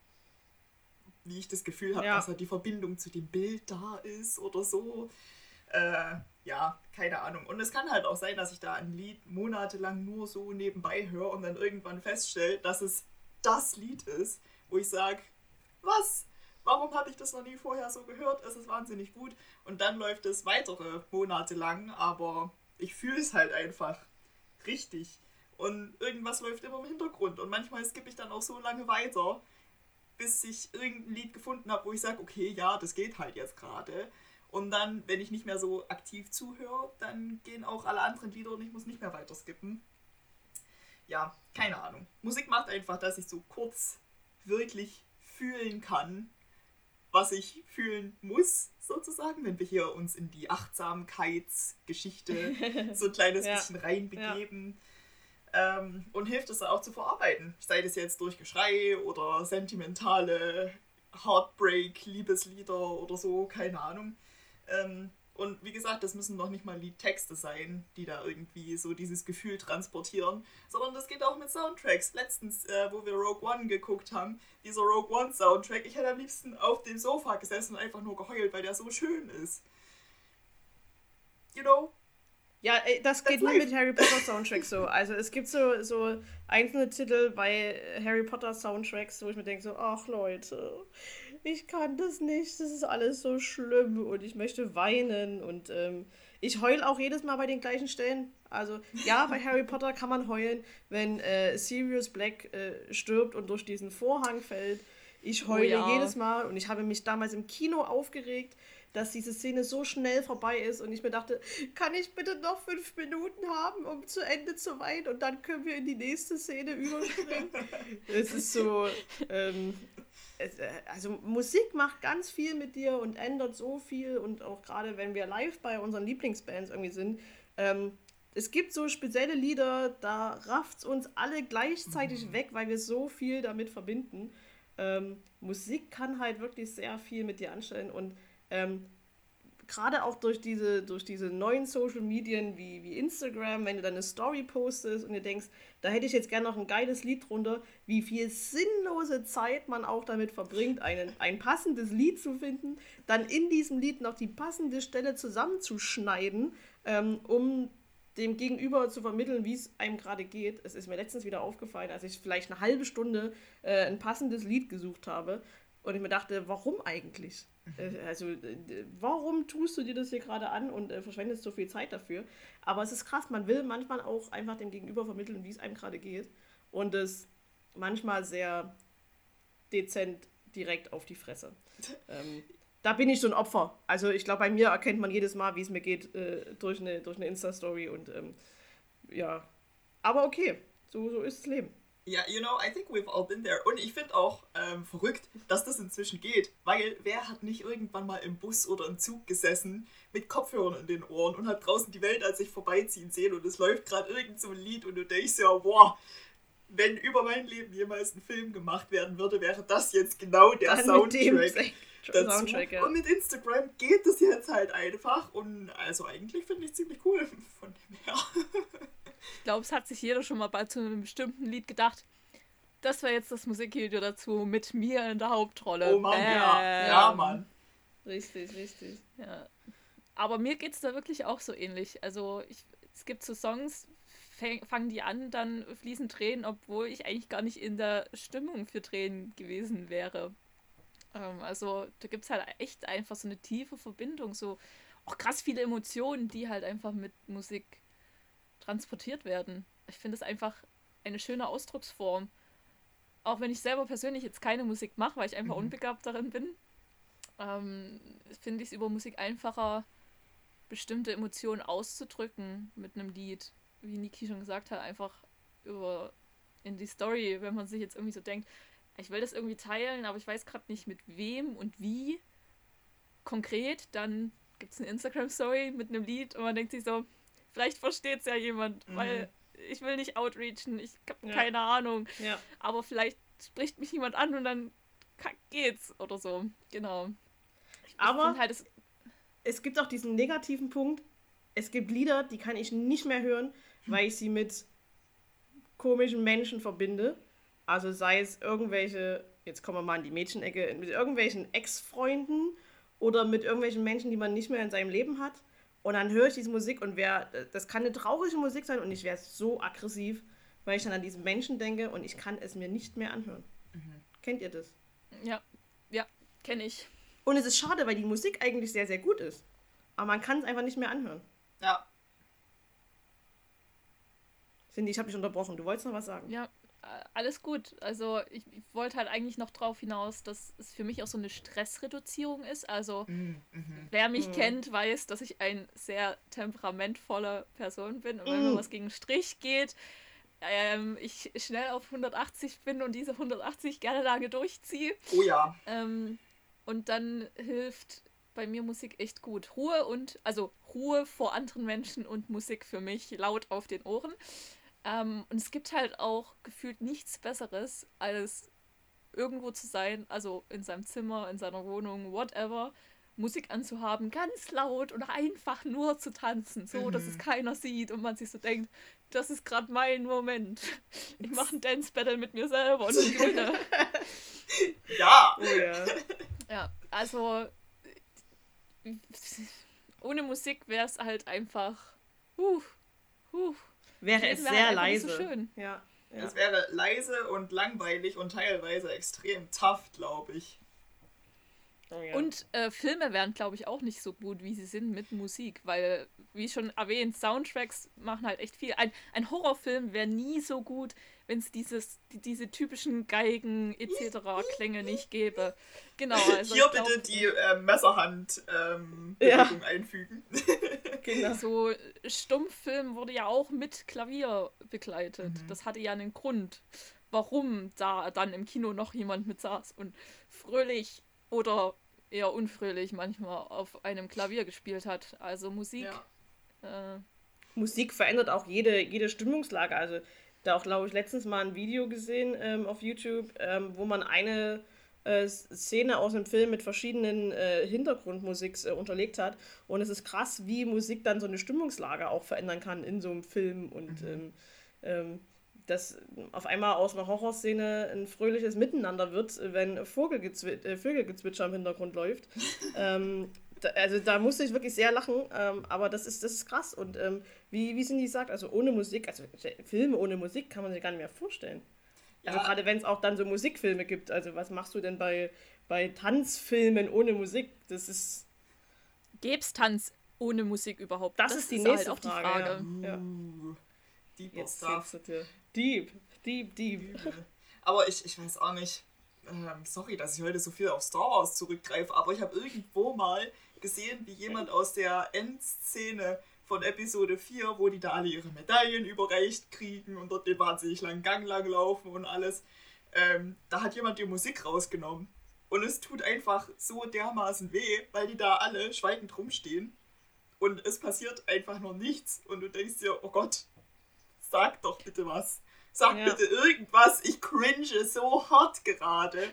wie ich das Gefühl habe, ja. dass halt die Verbindung zu dem Bild da ist oder so. Äh, ja, keine Ahnung. Und es kann halt auch sein, dass ich da ein Lied monatelang nur so nebenbei höre und dann irgendwann feststelle, dass es das Lied ist, wo ich sage, was? Warum habe ich das noch nie vorher so gehört? Es ist wahnsinnig gut. Und dann läuft es weitere Monate lang, aber ich fühle es halt einfach richtig. Und irgendwas läuft immer im Hintergrund. Und manchmal skippe ich dann auch so lange weiter, bis ich irgendein Lied gefunden habe, wo ich sage, okay, ja, das geht halt jetzt gerade. Und dann, wenn ich nicht mehr so aktiv zuhöre, dann gehen auch alle anderen Lieder und ich muss nicht mehr weiter skippen. Ja, keine Ahnung. Musik macht einfach, dass ich so kurz wirklich fühlen kann, was ich fühlen muss, sozusagen, wenn wir hier uns in die Achtsamkeitsgeschichte so ein kleines ja. bisschen reinbegeben. Ja. Ähm, und hilft es auch zu verarbeiten. Sei das jetzt durch Geschrei oder sentimentale Heartbreak-Liebeslieder oder so, keine Ahnung. Ähm, und wie gesagt, das müssen noch nicht mal Liedtexte sein, die da irgendwie so dieses Gefühl transportieren, sondern das geht auch mit Soundtracks. Letztens, äh, wo wir Rogue One geguckt haben, dieser Rogue One Soundtrack, ich hätte am liebsten auf dem Sofa gesessen und einfach nur geheult, weil der so schön ist. You know? Ja, das geht nur mit Harry Potter Soundtracks so. Also es gibt so, so einzelne Titel bei Harry Potter Soundtracks, wo ich mir denke so, ach Leute, ich kann das nicht, das ist alles so schlimm und ich möchte weinen und ähm, ich heule auch jedes Mal bei den gleichen Stellen. Also ja, bei Harry Potter kann man heulen, wenn äh, Sirius Black äh, stirbt und durch diesen Vorhang fällt. Ich heule oh ja. jedes Mal und ich habe mich damals im Kino aufgeregt, dass diese Szene so schnell vorbei ist und ich mir dachte, kann ich bitte noch fünf Minuten haben, um zu Ende zu weinen und dann können wir in die nächste Szene überspringen. es ist so, ähm, äh, also Musik macht ganz viel mit dir und ändert so viel und auch gerade wenn wir live bei unseren Lieblingsbands irgendwie sind, ähm, es gibt so spezielle Lieder, da rafft es uns alle gleichzeitig mhm. weg, weil wir so viel damit verbinden. Ähm, Musik kann halt wirklich sehr viel mit dir anstellen und ähm, gerade auch durch diese, durch diese neuen Social Medien wie, wie Instagram, wenn du dann eine Story postest und du denkst, da hätte ich jetzt gerne noch ein geiles Lied drunter, wie viel sinnlose Zeit man auch damit verbringt, einen, ein passendes Lied zu finden, dann in diesem Lied noch die passende Stelle zusammenzuschneiden, ähm, um dem Gegenüber zu vermitteln, wie es einem gerade geht. Es ist mir letztens wieder aufgefallen, als ich vielleicht eine halbe Stunde äh, ein passendes Lied gesucht habe und ich mir dachte, warum eigentlich? Mhm. Also, warum tust du dir das hier gerade an und äh, verschwendest so viel Zeit dafür? Aber es ist krass, man will manchmal auch einfach dem Gegenüber vermitteln, wie es einem gerade geht. Und es manchmal sehr dezent direkt auf die Fresse. ähm, da bin ich so ein Opfer. Also ich glaube, bei mir erkennt man jedes Mal, wie es mir geht, äh, durch eine, durch eine Insta-Story und ähm, ja. Aber okay, so, so ist das Leben. Ja, you know, I think we've all been there. Und ich finde auch ähm, verrückt, dass das inzwischen geht. Weil wer hat nicht irgendwann mal im Bus oder im Zug gesessen mit Kopfhörern in den Ohren und hat draußen die Welt an sich vorbeiziehen sehen und es läuft gerade irgend so ein Lied und du denkst ja, boah, wenn über mein Leben jemals ein Film gemacht werden würde, wäre das jetzt genau der Dann Soundtrack. Dazu. Soundtrack ja. Und mit Instagram geht das jetzt halt einfach. Und also eigentlich finde ich ziemlich cool von dem her. Ich glaube, es hat sich jeder schon mal bei zu einem bestimmten Lied gedacht. Das war jetzt das Musikvideo dazu mit mir in der Hauptrolle. Oh Mann, Bam. ja. Ja, Mann. Richtig, richtig. Ja. Aber mir geht es da wirklich auch so ähnlich. Also ich, es gibt so Songs, fangen die an, dann fließen Tränen, obwohl ich eigentlich gar nicht in der Stimmung für Tränen gewesen wäre. Ähm, also da gibt es halt echt einfach so eine tiefe Verbindung, so auch krass viele Emotionen, die halt einfach mit Musik transportiert werden. Ich finde es einfach eine schöne Ausdrucksform. Auch wenn ich selber persönlich jetzt keine Musik mache, weil ich einfach mhm. unbegabt darin bin, ähm, finde ich es über Musik einfacher, bestimmte Emotionen auszudrücken mit einem Lied. Wie Niki schon gesagt hat, einfach über in die Story, wenn man sich jetzt irgendwie so denkt, ich will das irgendwie teilen, aber ich weiß gerade nicht mit wem und wie konkret, dann gibt es eine Instagram-Story mit einem Lied und man denkt sich so, Vielleicht versteht es ja jemand, mhm. weil ich will nicht outreachen, ich habe ja. keine Ahnung. Ja. Aber vielleicht spricht mich jemand an und dann geht's oder so. Genau. Ich Aber halt, es, es gibt auch diesen negativen Punkt. Es gibt Lieder, die kann ich nicht mehr hören, weil ich sie mit komischen Menschen verbinde. Also sei es irgendwelche, jetzt kommen wir mal in die Mädchenecke, mit irgendwelchen Ex-Freunden oder mit irgendwelchen Menschen, die man nicht mehr in seinem Leben hat. Und dann höre ich diese Musik und wer, das kann eine traurige Musik sein und ich wäre so aggressiv, weil ich dann an diesen Menschen denke und ich kann es mir nicht mehr anhören. Mhm. Kennt ihr das? Ja, ja, kenne ich. Und es ist schade, weil die Musik eigentlich sehr, sehr gut ist. Aber man kann es einfach nicht mehr anhören. Ja. Cindy, ich habe dich unterbrochen. Du wolltest noch was sagen? Ja, alles gut. Also ich, ich wollte halt eigentlich noch darauf hinaus, dass es für mich auch so eine Stressreduzierung ist. Also mm, mm, wer mich mm. kennt, weiß, dass ich ein sehr temperamentvoller Person bin. Und wenn mir mm. was gegen den Strich geht, ähm, ich schnell auf 180 bin und diese 180 gerne lange durchziehe. Oh ja. Ähm, und dann hilft bei mir Musik echt gut. Ruhe und, also Ruhe vor anderen Menschen und Musik für mich laut auf den Ohren. Ähm, und es gibt halt auch gefühlt nichts Besseres, als irgendwo zu sein, also in seinem Zimmer, in seiner Wohnung, whatever, Musik anzuhaben, ganz laut und einfach nur zu tanzen, so mhm. dass es mhm. keiner sieht und man sich so denkt, das ist gerade mein Moment. Ich mache ein Dance Battle mit mir selber und gewinne. ja. Oh ja. Ja, also ohne Musik wäre es halt einfach. Uh, uh, wäre es sehr leise. So schön. Ja, ja. Es wäre leise und langweilig und teilweise extrem tough, glaube ich. Oh, ja. Und äh, Filme wären, glaube ich, auch nicht so gut, wie sie sind mit Musik, weil, wie schon erwähnt, Soundtracks machen halt echt viel. Ein, ein Horrorfilm wäre nie so gut, wenn es dieses die, diese typischen Geigen etc. Klänge nicht gäbe. Genau. Also Hier glaub, bitte die äh, Messerhand ähm, ja. einfügen. genau. So Stummfilm wurde ja auch mit Klavier begleitet. Mhm. Das hatte ja einen Grund, warum da dann im Kino noch jemand mit saß und fröhlich oder eher unfröhlich manchmal auf einem Klavier gespielt hat. Also Musik. Ja. Äh, Musik verändert auch jede, jede Stimmungslage. Also da auch, glaube ich, letztens mal ein Video gesehen ähm, auf YouTube, ähm, wo man eine äh, Szene aus einem Film mit verschiedenen äh, Hintergrundmusik äh, unterlegt hat. Und es ist krass, wie Musik dann so eine Stimmungslage auch verändern kann in so einem Film. Und mhm. ähm, ähm dass auf einmal aus einer Horrorszene ein fröhliches Miteinander wird, wenn Vogelgezwi äh, Vögelgezwitscher im Hintergrund läuft. ähm, da, also da musste ich wirklich sehr lachen, ähm, aber das ist, das ist krass. Und ähm, wie, wie Cindy sagt, also ohne Musik, also Filme ohne Musik kann man sich gar nicht mehr vorstellen. Also ja. gerade wenn es auch dann so Musikfilme gibt. Also was machst du denn bei, bei Tanzfilmen ohne Musik? Das ist. Gäb's Tanz ohne Musik überhaupt? Das, das ist die ist nächste halt Frage. Frage. Ja. Uh, deep Jetzt stuff. Deep, deep, deep. Aber ich, ich weiß auch nicht. Ähm, sorry, dass ich heute so viel auf Star Wars zurückgreife, aber ich habe irgendwo mal gesehen, wie jemand aus der Endszene von Episode 4, wo die da alle ihre Medaillen überreicht kriegen und dort den wahnsinnig langen Gang lang laufen und alles. Ähm, da hat jemand die Musik rausgenommen. Und es tut einfach so dermaßen weh, weil die da alle schweigend rumstehen. Und es passiert einfach nur nichts. Und du denkst dir, oh Gott, sag doch bitte was. Sag ja. bitte irgendwas. Ich cringe so hart gerade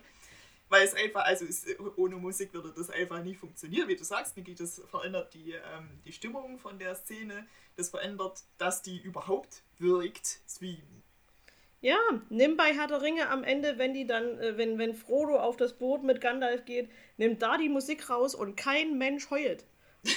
weil es einfach, also ist, ohne Musik würde das einfach nicht funktionieren. Wie du sagst, Niki, das verändert die, ähm, die Stimmung von der Szene, das verändert, dass die überhaupt wirkt. Wie ja, nimm bei Herr der Ringe am Ende, wenn die dann, äh, wenn, wenn Frodo auf das Boot mit Gandalf geht, nimm da die Musik raus und kein Mensch heult.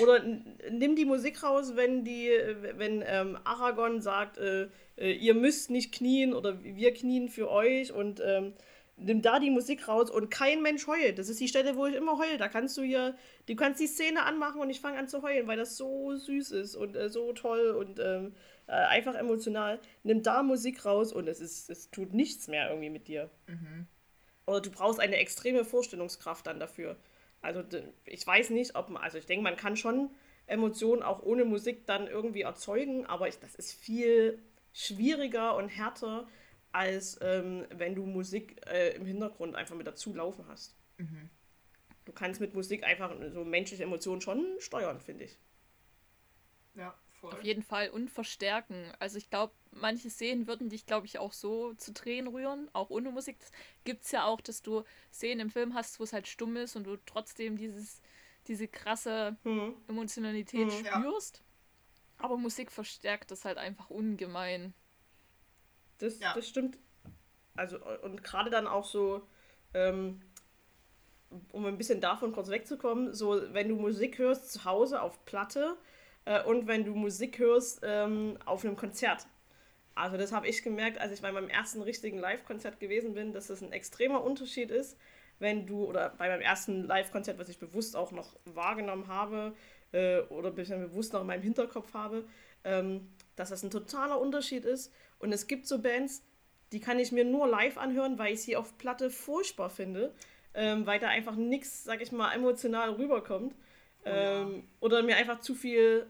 Oder nimm die Musik raus, wenn die, äh, wenn ähm, Aragorn sagt, äh, äh, ihr müsst nicht knien oder wir knien für euch und ähm, nimm da die Musik raus und kein Mensch heult. Das ist die Stelle, wo ich immer heule. Da kannst du hier, du kannst die Szene anmachen und ich fange an zu heulen, weil das so süß ist und äh, so toll und ähm, äh, einfach emotional. Nimm da Musik raus und es ist, es tut nichts mehr irgendwie mit dir. Mhm. Oder du brauchst eine extreme Vorstellungskraft dann dafür. Also ich weiß nicht, ob man, also ich denke, man kann schon Emotionen auch ohne Musik dann irgendwie erzeugen, aber ich, das ist viel schwieriger und härter, als ähm, wenn du Musik äh, im Hintergrund einfach mit dazu laufen hast. Mhm. Du kannst mit Musik einfach so menschliche Emotionen schon steuern, finde ich. Ja, voll. Auf jeden Fall und verstärken. Also ich glaube, manche Szenen würden dich, glaube ich, auch so zu Tränen rühren, auch ohne Musik. Gibt es ja auch, dass du Szenen im Film hast, wo es halt stumm ist und du trotzdem dieses, diese krasse mhm. Emotionalität mhm. spürst. Ja. Aber Musik verstärkt das halt einfach ungemein. Das, ja. das stimmt. Also, und gerade dann auch so, ähm, um ein bisschen davon kurz wegzukommen, so, wenn du Musik hörst zu Hause auf Platte äh, und wenn du Musik hörst ähm, auf einem Konzert. Also, das habe ich gemerkt, als ich bei meinem ersten richtigen Live-Konzert gewesen bin, dass das ein extremer Unterschied ist, wenn du, oder bei meinem ersten Live-Konzert, was ich bewusst auch noch wahrgenommen habe, äh, oder ein bisschen bewusst noch in meinem Hinterkopf habe, ähm, dass das ein totaler Unterschied ist, und es gibt so Bands, die kann ich mir nur live anhören, weil ich sie auf Platte furchtbar finde, ähm, weil da einfach nichts, sag ich mal, emotional rüberkommt. Oh, ähm, ja. Oder mir einfach zu viel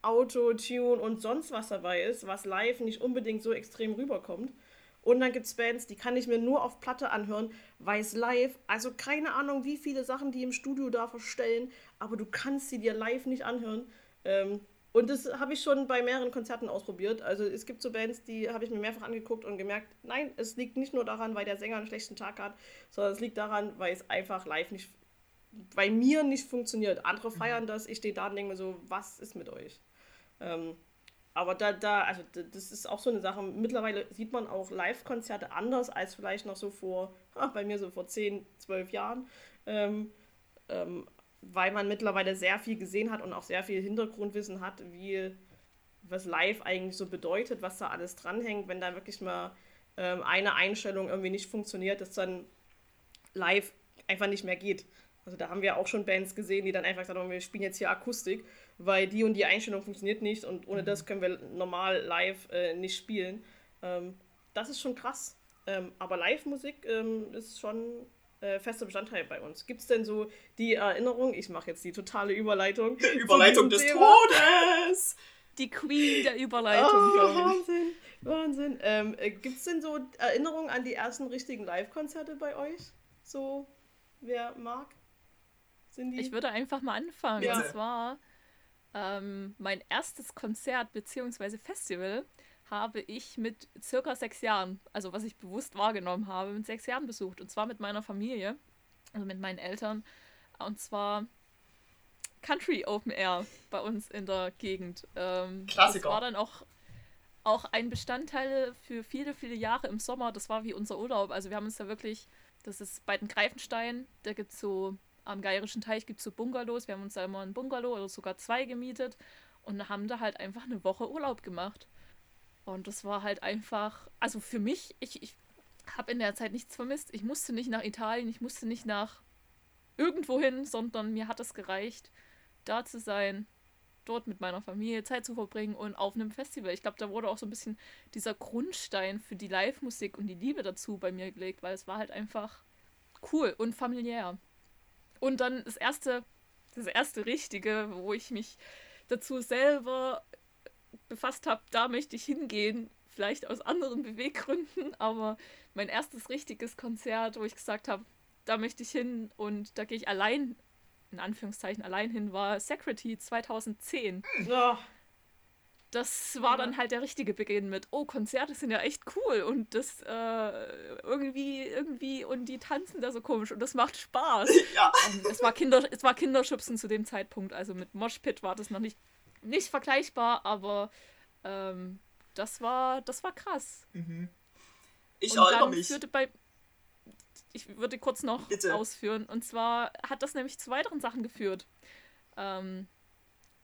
Auto-Tune und sonst was dabei ist, was live nicht unbedingt so extrem rüberkommt. Und dann gibt es Bands, die kann ich mir nur auf Platte anhören, weil es live, also keine Ahnung, wie viele Sachen die im Studio da verstellen, aber du kannst sie dir live nicht anhören. Ähm, und das habe ich schon bei mehreren Konzerten ausprobiert. Also es gibt so Bands, die habe ich mir mehrfach angeguckt und gemerkt, nein, es liegt nicht nur daran, weil der Sänger einen schlechten Tag hat, sondern es liegt daran, weil es einfach live nicht, bei mir nicht funktioniert. Andere mhm. feiern das, ich stehe da und denke mir so, was ist mit euch? Ähm, aber da, da, also das ist auch so eine Sache. Mittlerweile sieht man auch Live-Konzerte anders als vielleicht noch so vor, bei mir so vor 10, 12 Jahren. Ähm, ähm, weil man mittlerweile sehr viel gesehen hat und auch sehr viel Hintergrundwissen hat, wie was live eigentlich so bedeutet, was da alles dranhängt, wenn da wirklich mal ähm, eine Einstellung irgendwie nicht funktioniert, dass dann live einfach nicht mehr geht. Also da haben wir auch schon Bands gesehen, die dann einfach gesagt haben, wir spielen jetzt hier Akustik, weil die und die Einstellung funktioniert nicht und ohne das können wir normal live äh, nicht spielen. Ähm, das ist schon krass. Ähm, aber Live-Musik ähm, ist schon äh, fester Bestandteil bei uns. Gibt es denn so die Erinnerung, ich mache jetzt die totale Überleitung. Die Überleitung des Thema. Todes! Die Queen der Überleitung. Oh, Wahnsinn, Wahnsinn. Ähm, äh, Gibt es denn so Erinnerungen an die ersten richtigen Live-Konzerte bei euch? So, wer mag? Sind die? Ich würde einfach mal anfangen. Ja. Und zwar Ähm, mein erstes Konzert bzw. Festival habe ich mit circa sechs Jahren, also was ich bewusst wahrgenommen habe, mit sechs Jahren besucht. Und zwar mit meiner Familie, also mit meinen Eltern. Und zwar Country Open Air bei uns in der Gegend. Ähm, Klassiker. Das war dann auch, auch ein Bestandteil für viele, viele Jahre im Sommer. Das war wie unser Urlaub. Also wir haben uns da wirklich, das ist bei den Greifenstein, da gibt es so, am Geirischen Teich gibt es so Bungalows. Wir haben uns da immer ein Bungalow oder sogar zwei gemietet und haben da halt einfach eine Woche Urlaub gemacht. Und das war halt einfach, also für mich, ich, ich habe in der Zeit nichts vermisst. Ich musste nicht nach Italien, ich musste nicht nach irgendwo hin, sondern mir hat es gereicht, da zu sein, dort mit meiner Familie Zeit zu verbringen und auf einem Festival. Ich glaube, da wurde auch so ein bisschen dieser Grundstein für die Live-Musik und die Liebe dazu bei mir gelegt, weil es war halt einfach cool und familiär. Und dann das erste, das erste Richtige, wo ich mich dazu selber befasst habe, da möchte ich hingehen. Vielleicht aus anderen Beweggründen, aber mein erstes richtiges Konzert, wo ich gesagt habe, da möchte ich hin und da gehe ich allein, in Anführungszeichen allein hin, war Security 2010. Ja. Das war dann halt der richtige Beginn mit, oh, Konzerte sind ja echt cool und das äh, irgendwie, irgendwie, und die tanzen da so komisch und das macht Spaß. Ja. Ähm, es, war Kinder, es war Kinderschubsen zu dem Zeitpunkt, also mit Moshpit war das noch nicht, nicht vergleichbar, aber ähm, das war, das war krass. Ich und erinnere dann mich. führte bei. Ich würde kurz noch Bitte. ausführen. Und zwar hat das nämlich zu weiteren Sachen geführt. Ähm,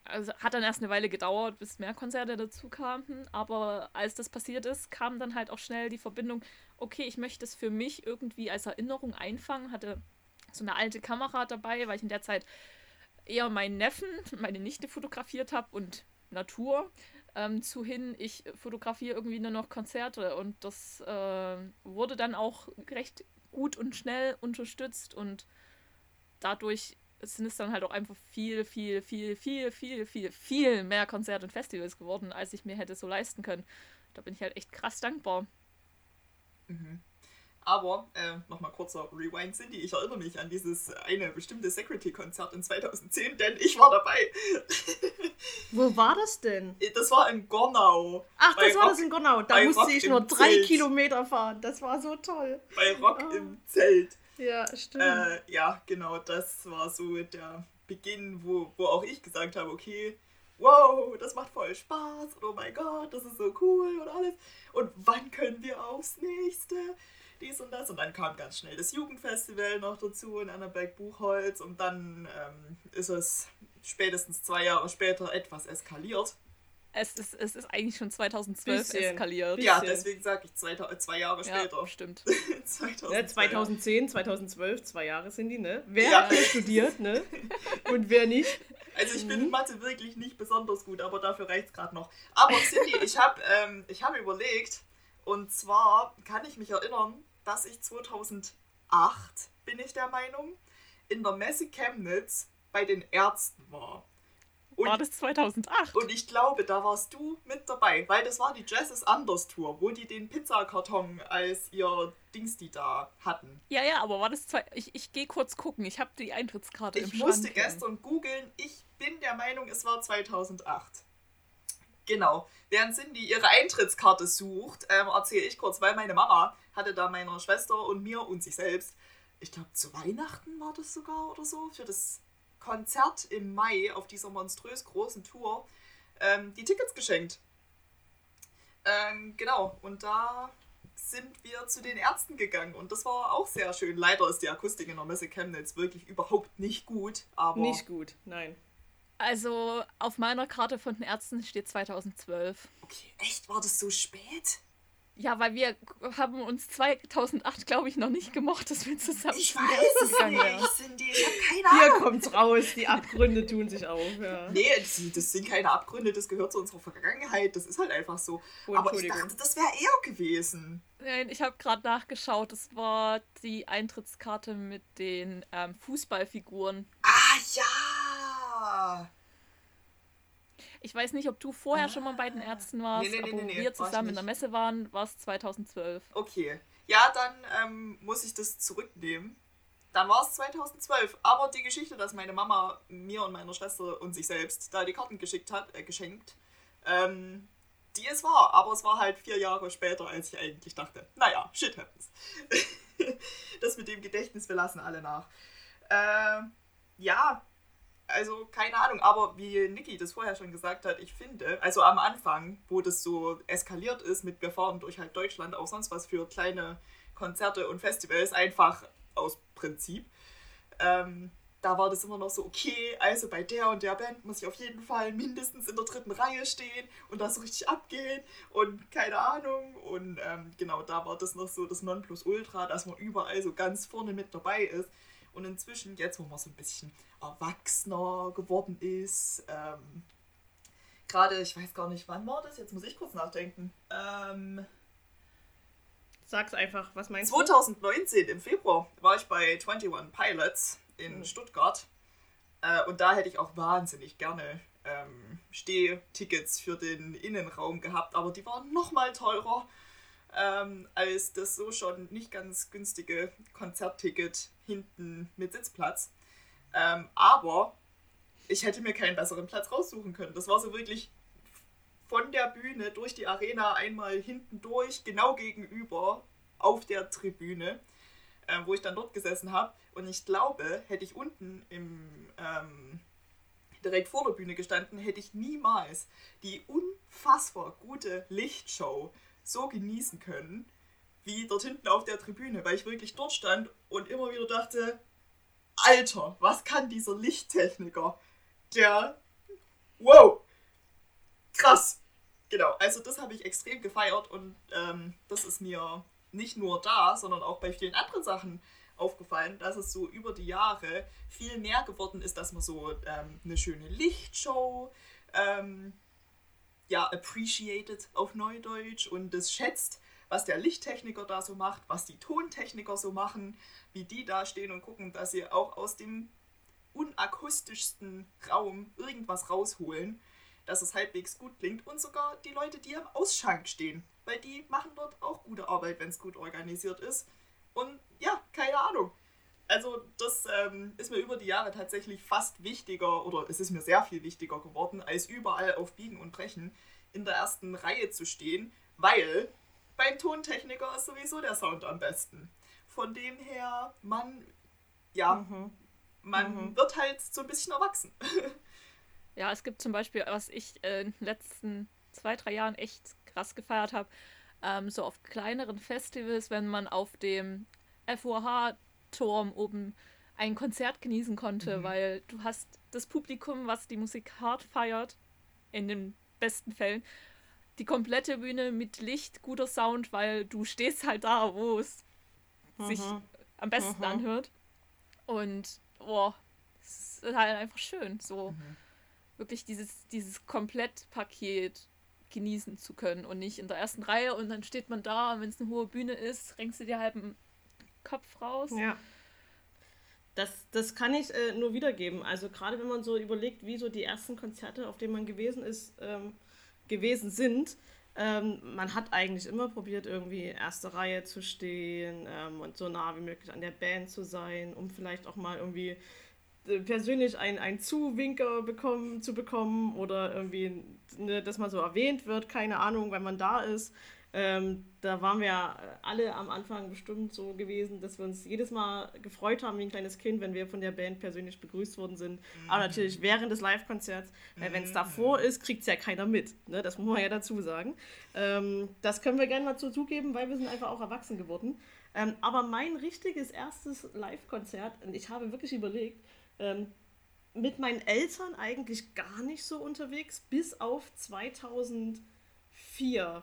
also hat dann erst eine Weile gedauert, bis mehr Konzerte dazu kamen. Aber als das passiert ist, kam dann halt auch schnell die Verbindung, okay, ich möchte es für mich irgendwie als Erinnerung einfangen. Hatte so eine alte Kamera dabei, weil ich in der Zeit eher meinen Neffen, meine Nichte fotografiert habe und Natur. Ähm, zu hin, ich fotografiere irgendwie nur noch Konzerte und das äh, wurde dann auch recht gut und schnell unterstützt und dadurch sind es dann halt auch einfach viel, viel, viel, viel, viel, viel, viel mehr Konzerte und Festivals geworden, als ich mir hätte so leisten können. Da bin ich halt echt krass dankbar. Aber, äh, nochmal kurzer Rewind, Cindy, ich erinnere mich an dieses eine bestimmte Security-Konzert in 2010, denn ich war dabei. Wo war das denn? Das war in Gornau. Ach, das war Rock- das in Gonau. Da musste Rock ich nur drei Zelt. Kilometer fahren. Das war so toll. Bei Rock Ah. im Zelt. Ja, stimmt. Äh, ja, genau, das war so der Beginn, wo, wo auch ich gesagt habe, okay, wow, das macht voll Spaß und oh mein Gott, das ist so cool und alles. Und wann können wir aufs nächste? Dies und das. Und dann kam ganz schnell das Jugendfestival noch dazu in Annaberg-Buchholz und dann ähm, ist es spätestens zwei Jahre später etwas eskaliert. Es ist, es ist eigentlich schon 2012 Bisschen. eskaliert. Ja, Bisschen. deswegen sage ich zwei, zwei Jahre Ja, später. stimmt. 2002. Ne, 2010, 2012, zwei Jahre sind die, ne? Wer Ja. hat studiert, ne? Und wer nicht? Also ich bin Mhm. in Mathe wirklich nicht besonders gut, aber dafür reicht es gerade noch. Aber Cindy, ich habe ähm, ich hab überlegt, und zwar kann ich mich erinnern, dass ich 2008, bin ich der Meinung, in der Messe Chemnitz bei den Ärzten war. Und, War das 2008? und ich glaube, da warst du mit dabei, weil das war die Jazz is Anders Tour, wo die den Pizzakarton als ihr Dings die da hatten. Ja, ja, aber war das zwei. Ich, ich gehe kurz gucken. Ich habe die Eintrittskarte im Ich Schrank. musste hängen. gestern googeln. Ich bin der Meinung, es war 2008. Genau. Während Cindy ihre Eintrittskarte sucht, ähm, erzähle ich kurz, weil meine Mama hatte da meiner Schwester und mir und sich selbst, ich glaube zu Weihnachten war das sogar oder so, für das Konzert im Mai auf dieser monströs großen Tour ähm, die Tickets geschenkt. Ähm, genau, und da sind wir zu den Ärzten gegangen und das war auch sehr schön. Leider ist die Akustik in der Messe Chemnitz wirklich überhaupt nicht gut, aber Nicht gut, nein. Also auf meiner Karte von den Ärzten steht 2012. okay, echt war das so spät? Ja, weil wir haben uns 2008, glaube ich, noch nicht gemocht, dass wir zusammen Ich weiß es nicht, Cindy, ich habe keine Hier Ahnung. kommt's raus, die Abgründe tun sich auf. Ja. Nee, das, das sind keine Abgründe, das gehört zu unserer Vergangenheit, das ist halt einfach so. Oh, aber ich dachte, das wäre eher gewesen. Nein, ich habe gerade nachgeschaut. Das war die Eintrittskarte mit den ähm, Fußballfiguren. Ah ja! Ich weiß nicht, ob du vorher schon mal bei den Ärzten warst, Nee, nee, nee, aber nee, wir war zusammen in der Messe waren, war es 2012. Okay. Ja, dann ähm, muss ich das zurücknehmen. dann war es 2012. Aber die Geschichte, dass meine Mama mir und meiner Schwester und sich selbst da die Karten geschickt hat, äh, geschenkt, ähm, die ist wahr. Aber es war halt vier Jahre später, als ich eigentlich dachte, naja, shit happens. das mit dem Gedächtnis, wir lassen alle nach. Äh, ja, also keine Ahnung, aber wie Niki das vorher schon gesagt hat, ich finde, also am Anfang, wo das so eskaliert ist mit wir durch halt Deutschland, auch sonst was für kleine Konzerte und Festivals, einfach aus Prinzip, ähm, da war das immer noch so, okay, also bei der und der Band muss ich auf jeden Fall mindestens in der dritten Reihe stehen und das richtig abgehen und keine Ahnung. Und ähm, genau da war das noch so das Nonplusultra, dass man überall so ganz vorne mit dabei ist. Und inzwischen, jetzt wo man so ein bisschen erwachsener geworden ist, ähm, gerade, ich weiß gar nicht, wann war das? Jetzt muss ich kurz nachdenken. Ähm, Sag's einfach, was meinst 2019, du? 2019 im Februar war ich bei 21 Pilots in mhm. Stuttgart. Äh, und da hätte ich auch wahnsinnig gerne ähm, Stehtickets für den Innenraum gehabt, aber die waren nochmal teurer ähm, als das so schon nicht ganz günstige Konzertticket hinten mit Sitzplatz. Ähm, aber ich hätte mir keinen besseren Platz raussuchen können. Das war so wirklich von der Bühne durch die Arena einmal hinten durch, genau gegenüber auf der Tribüne, äh, wo ich dann dort gesessen habe. Und ich glaube, hätte ich unten im ähm, direkt vor der Bühne gestanden, hätte ich niemals die unfassbar gute Lichtshow so genießen können, wie dort hinten auf der Tribüne, weil ich wirklich dort stand und immer wieder dachte, Alter, was kann dieser Lichttechniker? Der, wow, krass. Genau, also das habe ich extrem gefeiert und ähm, das ist mir nicht nur da, sondern auch bei vielen anderen Sachen aufgefallen, dass es so über die Jahre viel mehr geworden ist, dass man so ähm, eine schöne Lichtshow ähm, ja, appreciated auf Neudeutsch und das schätzt, was der Lichttechniker da so macht, was die Tontechniker so machen, wie die da stehen und gucken, dass sie auch aus dem unakustischsten Raum irgendwas rausholen, dass es halbwegs gut klingt und sogar die Leute, die am Ausschank stehen, weil die machen dort auch gute Arbeit, wenn es gut organisiert ist. Und ja, keine Ahnung. Also das ähm, ist mir über die Jahre tatsächlich fast wichtiger oder es ist mir sehr viel wichtiger geworden, als überall auf Biegen und Brechen in der ersten Reihe zu stehen, weil beim Tontechniker ist sowieso der Sound am besten. Von dem her, man, ja, mhm. man mhm. wird halt so ein bisschen erwachsen. ja, es gibt zum Beispiel, was ich äh, in den letzten zwei, drei Jahren echt krass gefeiert habe, ähm, so auf kleineren Festivals, wenn man auf dem FOH Turm oben ein Konzert genießen konnte, mhm. weil du hast das Publikum, was die Musik hart feiert, in den besten Fällen, die komplette Bühne mit Licht, guter Sound, weil du stehst halt da, wo es mhm. sich am besten mhm. anhört. Und boah, es ist halt einfach schön, so mhm. wirklich dieses, dieses Komplettpaket genießen zu können und nicht in der ersten Reihe und dann steht man da und wenn es eine hohe Bühne ist, renkst du dir halb einen Kopf raus. Ja. Das, das kann ich äh, nur wiedergeben. Also gerade wenn man so überlegt, wie so die ersten Konzerte, auf denen man gewesen ist, ähm, gewesen sind, ähm, man hat eigentlich immer probiert, irgendwie erste Reihe zu stehen ähm, und so nah wie möglich an der Band zu sein, um vielleicht auch mal irgendwie äh, persönlich einen Zuwinker bekommen, zu bekommen oder irgendwie, ne, dass man so erwähnt wird, keine Ahnung, wenn man da ist. Ähm, da waren wir alle am Anfang bestimmt so gewesen, dass wir uns jedes Mal gefreut haben wie ein kleines Kind, wenn wir von der Band persönlich begrüßt worden sind. Mhm. Aber natürlich während des Live-Konzerts, weil wenn es mhm. davor ist, kriegt es ja keiner mit. Ne? Das muss man ja dazu sagen. Ähm, das können wir gerne mal zugeben, weil wir sind einfach auch erwachsen geworden. Ähm, aber mein richtiges erstes Live-Konzert, und ich habe wirklich überlegt, ähm, mit meinen Eltern eigentlich gar nicht so unterwegs, bis auf 2004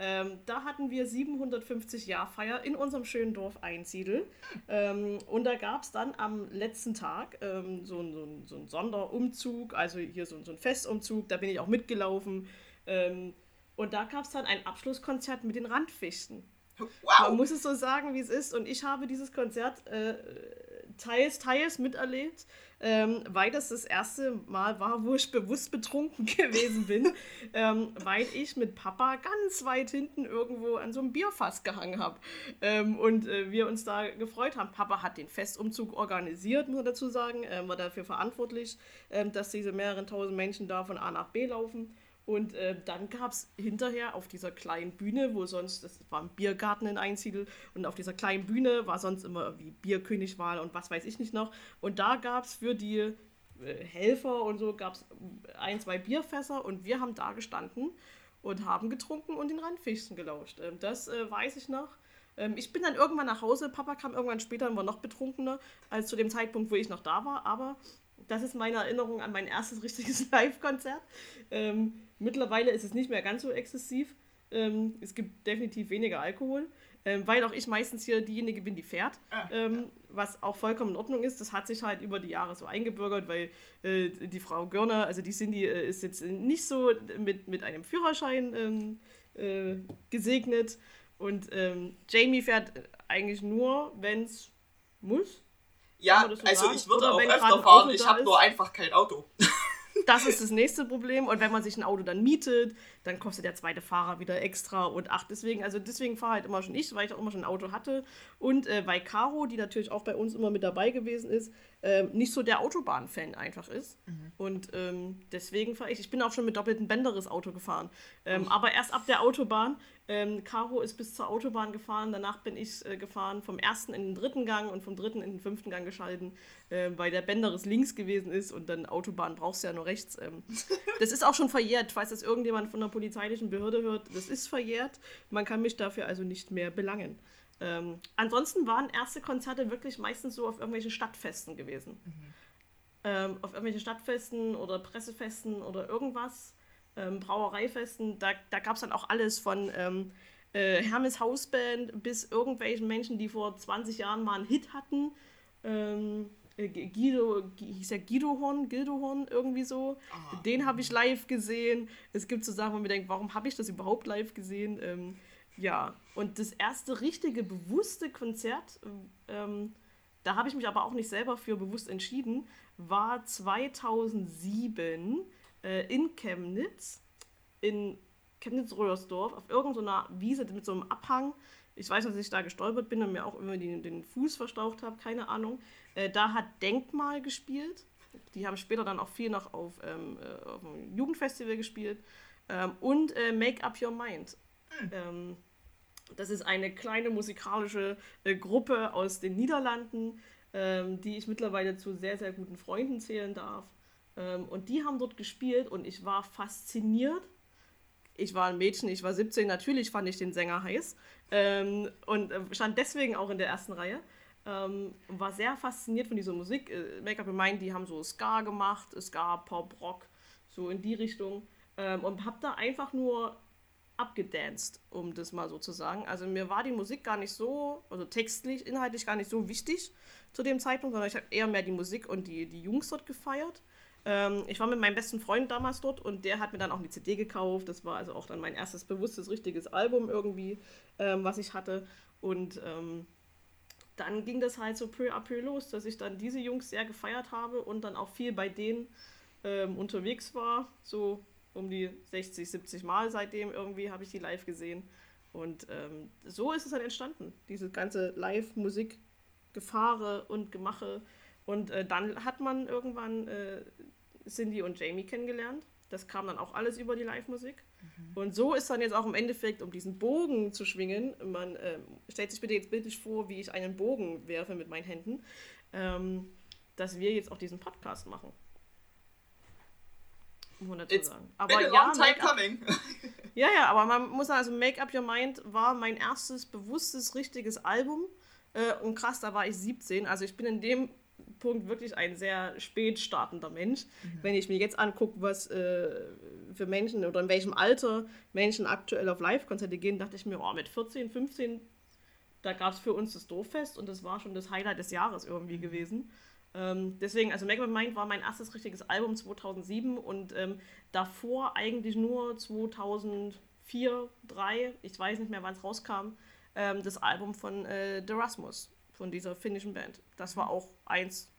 ähm, da hatten wir 750 Jahrfeier in unserem schönen Dorf Einsiedel. Ähm, und da gab es dann am letzten Tag ähm, so, so, so einen Sonderumzug, also hier so, so einen Festumzug, da bin ich auch mitgelaufen. Ähm, und da gab es dann ein Abschlusskonzert mit den Randfichten. Wow. Man muss es so sagen, wie es ist. Und ich habe dieses Konzert äh, teils, teils miterlebt, ähm, weil das das erste Mal war, wo ich bewusst betrunken gewesen bin, ähm, weil ich mit Papa ganz weit hinten irgendwo an so einem Bierfass gehangen habe ähm, und äh, wir uns da gefreut haben. Papa hat den Festumzug organisiert, muss man dazu sagen, ähm, war dafür verantwortlich, ähm, dass diese mehreren tausend Menschen da von A nach B laufen. Und äh, dann gab es hinterher auf dieser kleinen Bühne, wo sonst, das war ein Biergarten in Einsiedel, und auf dieser kleinen Bühne war sonst immer wie Bierkönigwahl und was weiß ich nicht noch. Und da gab es für die äh, Helfer und so, gab es ein, zwei Bierfässer und wir haben da gestanden und haben getrunken und den Randfichten gelauscht. Ähm, das äh, weiß ich noch. Ähm, ich bin dann irgendwann nach Hause, Papa kam irgendwann später und war noch betrunkener als zu dem Zeitpunkt, wo ich noch da war, aber das ist meine Erinnerung an mein erstes richtiges Live-Konzert. Ähm, mittlerweile ist es nicht mehr ganz so exzessiv. Ähm, es gibt definitiv weniger Alkohol, ähm, weil auch ich meistens hier diejenige bin, die fährt, ah, ähm, was auch vollkommen in Ordnung ist. Das hat sich halt über die Jahre so eingebürgert, weil äh, die Frau Görner, also die Cindy, äh, ist jetzt nicht so mit, mit einem Führerschein ähm, äh, gesegnet und ähm, Jamie fährt eigentlich nur, wenn es muss. Ja, so also sagen? ich würde Oder auch öfter fahren, ich habe nur einfach kein Auto. Das ist das nächste Problem. Und wenn man sich ein Auto dann mietet, dann kostet der zweite Fahrer wieder extra. Und ach, deswegen, also deswegen fahre halt immer schon ich, weil ich auch immer schon ein Auto hatte. Und äh, weil Caro, die natürlich auch bei uns immer mit dabei gewesen ist, äh, nicht so der Autobahn-Fan einfach ist. Mhm. Und ähm, deswegen fahre ich. Ich bin auch schon mit doppelten Bänderes Auto gefahren. Ähm, aber erst ab der Autobahn. Ähm, Caro ist bis zur Autobahn gefahren. Danach bin ich äh, gefahren vom ersten in den dritten Gang und vom dritten in den fünften Gang geschalten, äh, weil der Bänderes links gewesen ist und dann Autobahn brauchst du ja nur rechts. Ähm. das ist auch schon verjährt. Falls das irgendjemand von der polizeilichen Behörde hört, das ist verjährt. Man kann mich dafür also nicht mehr belangen. Ähm, ansonsten waren erste Konzerte wirklich meistens so auf irgendwelchen Stadtfesten gewesen. Mhm. Ähm, auf irgendwelchen Stadtfesten oder Pressefesten oder irgendwas, ähm, Brauereifesten, da, da gab es dann auch alles von ähm, äh, Hermes Hausband bis irgendwelchen Menschen, die vor 20 Jahren mal einen Hit hatten. Ähm, äh, Guido, hieß ja Guido Horn, Gildo Horn, irgendwie so. Oh. Den habe ich live gesehen. Es gibt so Sachen, wo man denkt, warum habe ich das überhaupt live gesehen? Ähm, ja, und das erste richtige, bewusste Konzert, ähm, da habe ich mich aber auch nicht selber für bewusst entschieden, war 2007 äh, in Chemnitz, in Chemnitz-Röhrsdorf, auf irgendeiner Wiese mit so einem Abhang. Ich weiß, dass ich da gestolpert bin und mir auch immer den, den Fuß verstaucht habe, keine Ahnung. Äh, da hat Denkmal gespielt. Die haben später dann auch viel noch auf, ähm, äh, auf einem Jugendfestival gespielt. Ähm, und äh, Make Up Your Mind. Mhm. Ähm, das ist eine kleine musikalische äh, Gruppe aus den Niederlanden, ähm, die ich mittlerweile zu sehr, sehr guten Freunden zählen darf. Ähm, und die haben dort gespielt und ich war fasziniert. Ich war ein Mädchen, ich war 17, natürlich fand ich den Sänger heiß ähm, und äh, stand deswegen auch in der ersten Reihe. Ähm, war sehr fasziniert von dieser Musik. Äh, Make-up Mind, die haben so Ska gemacht, Ska, Pop, Rock, so in die Richtung. Ähm, und hab da einfach nur abgedanced, um das mal so zu sagen. Also mir war die Musik gar nicht so, also textlich, inhaltlich gar nicht so wichtig zu dem Zeitpunkt, sondern ich habe eher mehr die Musik und die, die Jungs dort gefeiert. Ähm, ich war mit meinem besten Freund damals dort und der hat mir dann auch eine CD gekauft. Das war also auch dann mein erstes bewusstes, richtiges Album irgendwie, ähm, was ich hatte. Und ähm, dann ging das halt so peu à peu los, dass ich dann diese Jungs sehr gefeiert habe und dann auch viel bei denen ähm, unterwegs war. So um die 60, 70 Mal seitdem irgendwie habe ich die live gesehen. Und ähm, so ist es dann entstanden, diese ganze Live-Musik-Gefahre und Gemache. Und äh, dann hat man irgendwann äh, Cindy und Jamie kennengelernt. Das kam dann auch alles über die Live-Musik. Mhm. Und so ist dann jetzt auch im Endeffekt, um diesen Bogen zu schwingen, man äh, stellt sich bitte jetzt bildlich vor, wie ich einen Bogen werfe mit meinen Händen, ähm, dass wir jetzt auch diesen Podcast machen dazu It's sagen. Aber ja, ja, ja, aber man muss sagen, also Make Up Your Mind war mein erstes bewusstes, richtiges Album. Äh, und krass, da war ich 17. Also ich bin in dem Punkt wirklich ein sehr spät startender Mensch. Mhm. Wenn ich mir jetzt angucke, was äh, für Menschen oder in welchem Alter Menschen aktuell auf Live-Konzerte gehen, dachte ich mir, oh, mit 14, 15, da gab es für uns das Dorffest und das war schon das Highlight des Jahres irgendwie mhm. gewesen. Ähm, deswegen, also Make Up Mind war mein erstes richtiges Album 2007 und ähm, davor eigentlich nur 2004, 2003, ich weiß nicht mehr, wann es rauskam, ähm, das Album von äh, The Rasmus von dieser finnischen Band. Das war auch eins,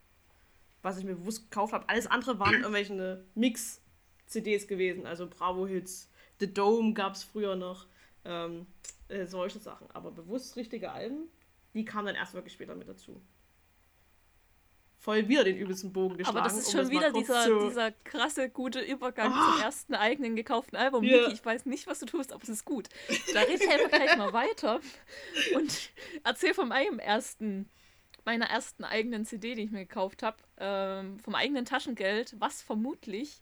was ich mir bewusst gekauft habe. Alles andere waren irgendwelche Mix-CDs gewesen, also Bravo-Hits. The Dome gab es früher noch. Ähm, äh, solche Sachen. Aber bewusst richtige Alben, die kamen dann erst wirklich später mit dazu. Voll wieder den übelsten Bogen geschlagen. Aber das ist um schon mal wieder kurz dieser, dieser krasse, gute Übergang Ah. zum ersten eigenen gekauften Album. Ja. Niki, ich weiß nicht, was du tust, aber es ist gut. Da rede ich einfach gleich mal weiter und erzähl von meinem ersten, meiner ersten eigenen CD, die ich mir gekauft habe, ähm, vom eigenen Taschengeld, was vermutlich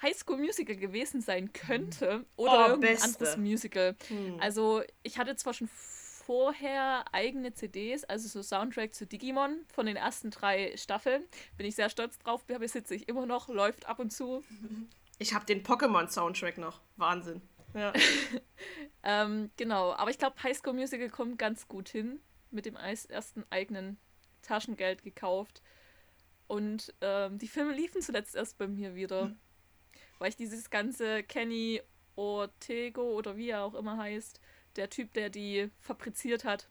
High School Musical gewesen sein könnte oder Oh, irgendein Beste. anderes Musical. Hm. Also ich hatte zwar schon vorher eigene CDs, also so Soundtrack zu Digimon von den ersten drei Staffeln. Bin ich sehr stolz drauf, besitze ich immer noch, läuft ab und zu. Ich habe den Pokémon-Soundtrack noch. Wahnsinn. Ja. Ähm, genau, aber ich glaube, High School Musical kommt ganz gut hin. Mit dem ersten eigenen Taschengeld gekauft. Und ähm, die Filme liefen zuletzt erst bei mir wieder. Weil ich dieses ganze Kenny Ortego oder wie er auch immer heißt, der Typ, der die fabriziert hat,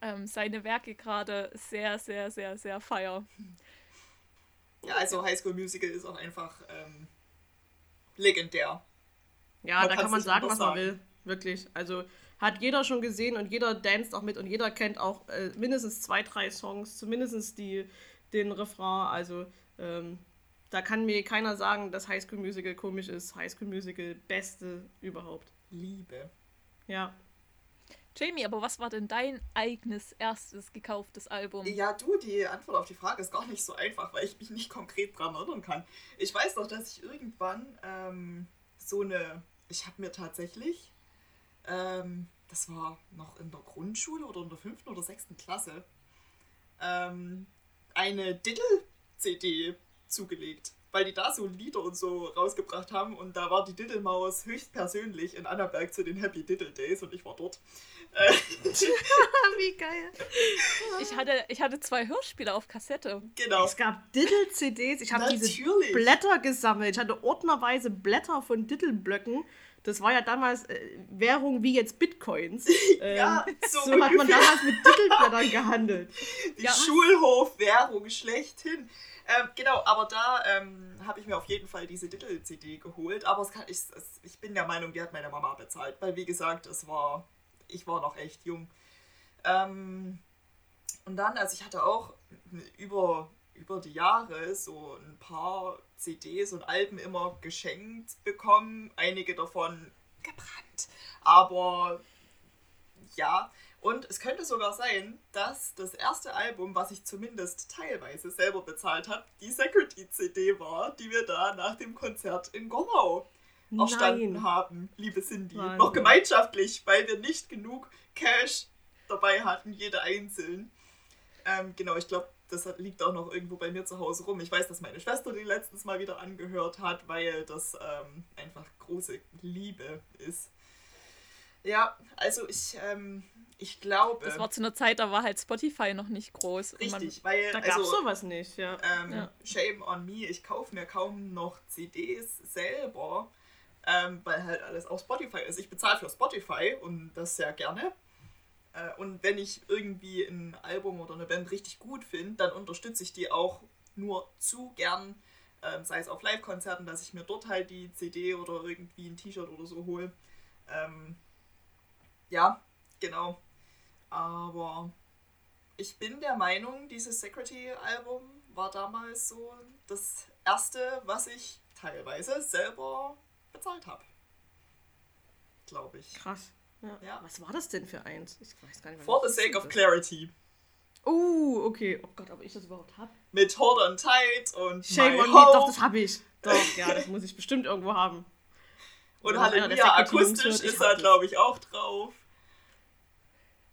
ähm, seine Werke gerade sehr, sehr, sehr, sehr feier. Ja, also High School Musical ist auch einfach ähm, legendär. Ja, Man da kann man sagen, was man sagen. will. Wirklich. Also hat jeder schon gesehen und jeder danst auch mit und jeder kennt auch äh, mindestens zwei, drei Songs, zumindest die, den Refrain. Also ähm, da kann mir keiner sagen, dass High School Musical komisch ist. High School Musical beste überhaupt. Liebe. Ja. Jamie, aber was war denn dein eigenes erstes gekauftes Album? Ja, du, die Antwort auf die Frage ist gar nicht so einfach, weil ich mich nicht konkret dran erinnern kann. Ich weiß noch, dass ich irgendwann ähm, so eine. Ich habe mir tatsächlich. Ähm, das war noch in der Grundschule oder in der fünften oder sechsten Klasse. Ähm, eine Diddle-CD zugelegt. Weil die da so Lieder und so rausgebracht haben und da war die Diddle-Maus höchstpersönlich in Annaberg zu den Happy Diddle Days und ich war dort. Wie geil. Ich hatte, ich hatte zwei Hörspiele auf Kassette. genau. Es gab Diddle-CDs. Ich habe diese. Blätter gesammelt. Ich hatte ordnerweise Blätter von Diddle-Blöcken. Das war ja damals äh, Währung wie jetzt Bitcoins. Ähm, Ja, so so hat man damals mit Diddleblättern gehandelt. Die Ja. Schulhofwährung schlechthin. Ähm, genau, aber da ähm, habe ich mir auf jeden Fall diese Diddle-CD geholt. Aber kann, ich, es, ich bin der Meinung, die hat meine Mama bezahlt. Weil, wie gesagt, es war, ich war noch echt jung. Ähm, und dann, also ich hatte auch über, über die Jahre so ein paar CDs und Alben immer geschenkt bekommen. Einige davon gebrannt. Aber ja, und es könnte sogar sein, dass das erste Album, was ich zumindest teilweise selber bezahlt habe, die Security-CD war, die wir da nach dem Konzert in Gorlau erstanden Nein. haben, liebe Cindy. Wahnsinn. Noch gemeinschaftlich, weil wir nicht genug Cash dabei hatten, jede einzeln. Ähm, genau, ich glaube, das liegt auch noch irgendwo bei mir zu Hause rum. Ich weiß, dass meine Schwester die letztens mal wieder angehört hat, weil das ähm, einfach große Liebe ist. Ja, also ich, ähm, ich glaube. Das war zu einer Zeit, da war halt Spotify noch nicht groß. und man- richtig, weil Da gab es also, sowas nicht, ja. ähm, Ja. Shame on me, ich kaufe mir kaum noch CDs selber, ähm, weil halt alles auf Spotify ist. Ich bezahle für Spotify und das sehr gerne. Äh, und wenn ich irgendwie ein Album oder eine Band richtig gut finde, dann unterstütze ich die auch nur zu gern, ähm, sei es auf Live-Konzerten, dass ich mir dort halt die CD oder irgendwie ein T-Shirt oder so hole. Ähm, ja, genau. Aber ich bin der Meinung, dieses Security-Album war damals so das erste, was ich teilweise selber bezahlt habe. Glaube ich. Krass. Ja. Ja. Was war das denn für eins? Ich weiß gar nicht mehr. For the sake of ist. clarity. Oh, okay. Oh Gott, ob ich das überhaupt hab. Mit Hold on Tight und Shame My on me. Hope Doch, das hab ich. Doch, ja, das muss ich bestimmt irgendwo haben. und Halleluja akustisch ist das. glaube ich, auch drauf.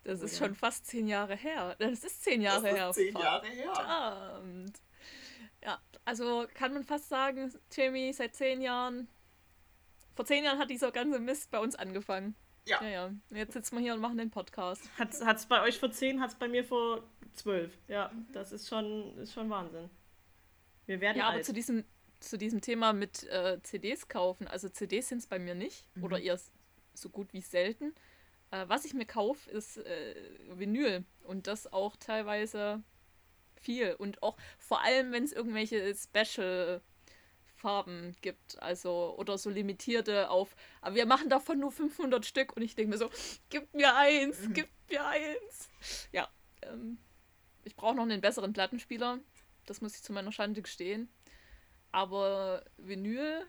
Das ist ja. schon fast zehn Jahre her. Das ist zehn Jahre das her. ist zehn Jahre her. Verdammt. Ja, also kann man fast sagen, Jamie, seit zehn Jahren. Vor zehn Jahren hat dieser ganze Mist bei uns angefangen. Ja. Ja, ja. Jetzt sitzen wir hier und machen den Podcast. Hat es bei euch vor 10, hat es bei mir vor 12. Ja, das ist schon, ist schon Wahnsinn. Wir werden Ja, aber alt. zu diesem, zu diesem Thema mit äh, CDs kaufen. Also CDs sind es bei mir nicht. Mhm. Oder eher so gut wie selten. Äh, was ich mir kaufe, ist äh, Vinyl. Und das auch teilweise viel. Und auch vor allem, wenn es irgendwelche Special Farben gibt, also oder so limitierte auf, aber wir machen davon nur 500 Stück und ich denke mir so, gib mir eins, gib mir eins. Ja, ähm, ich brauche noch einen besseren Plattenspieler, das muss ich zu meiner Schande gestehen. Aber Vinyl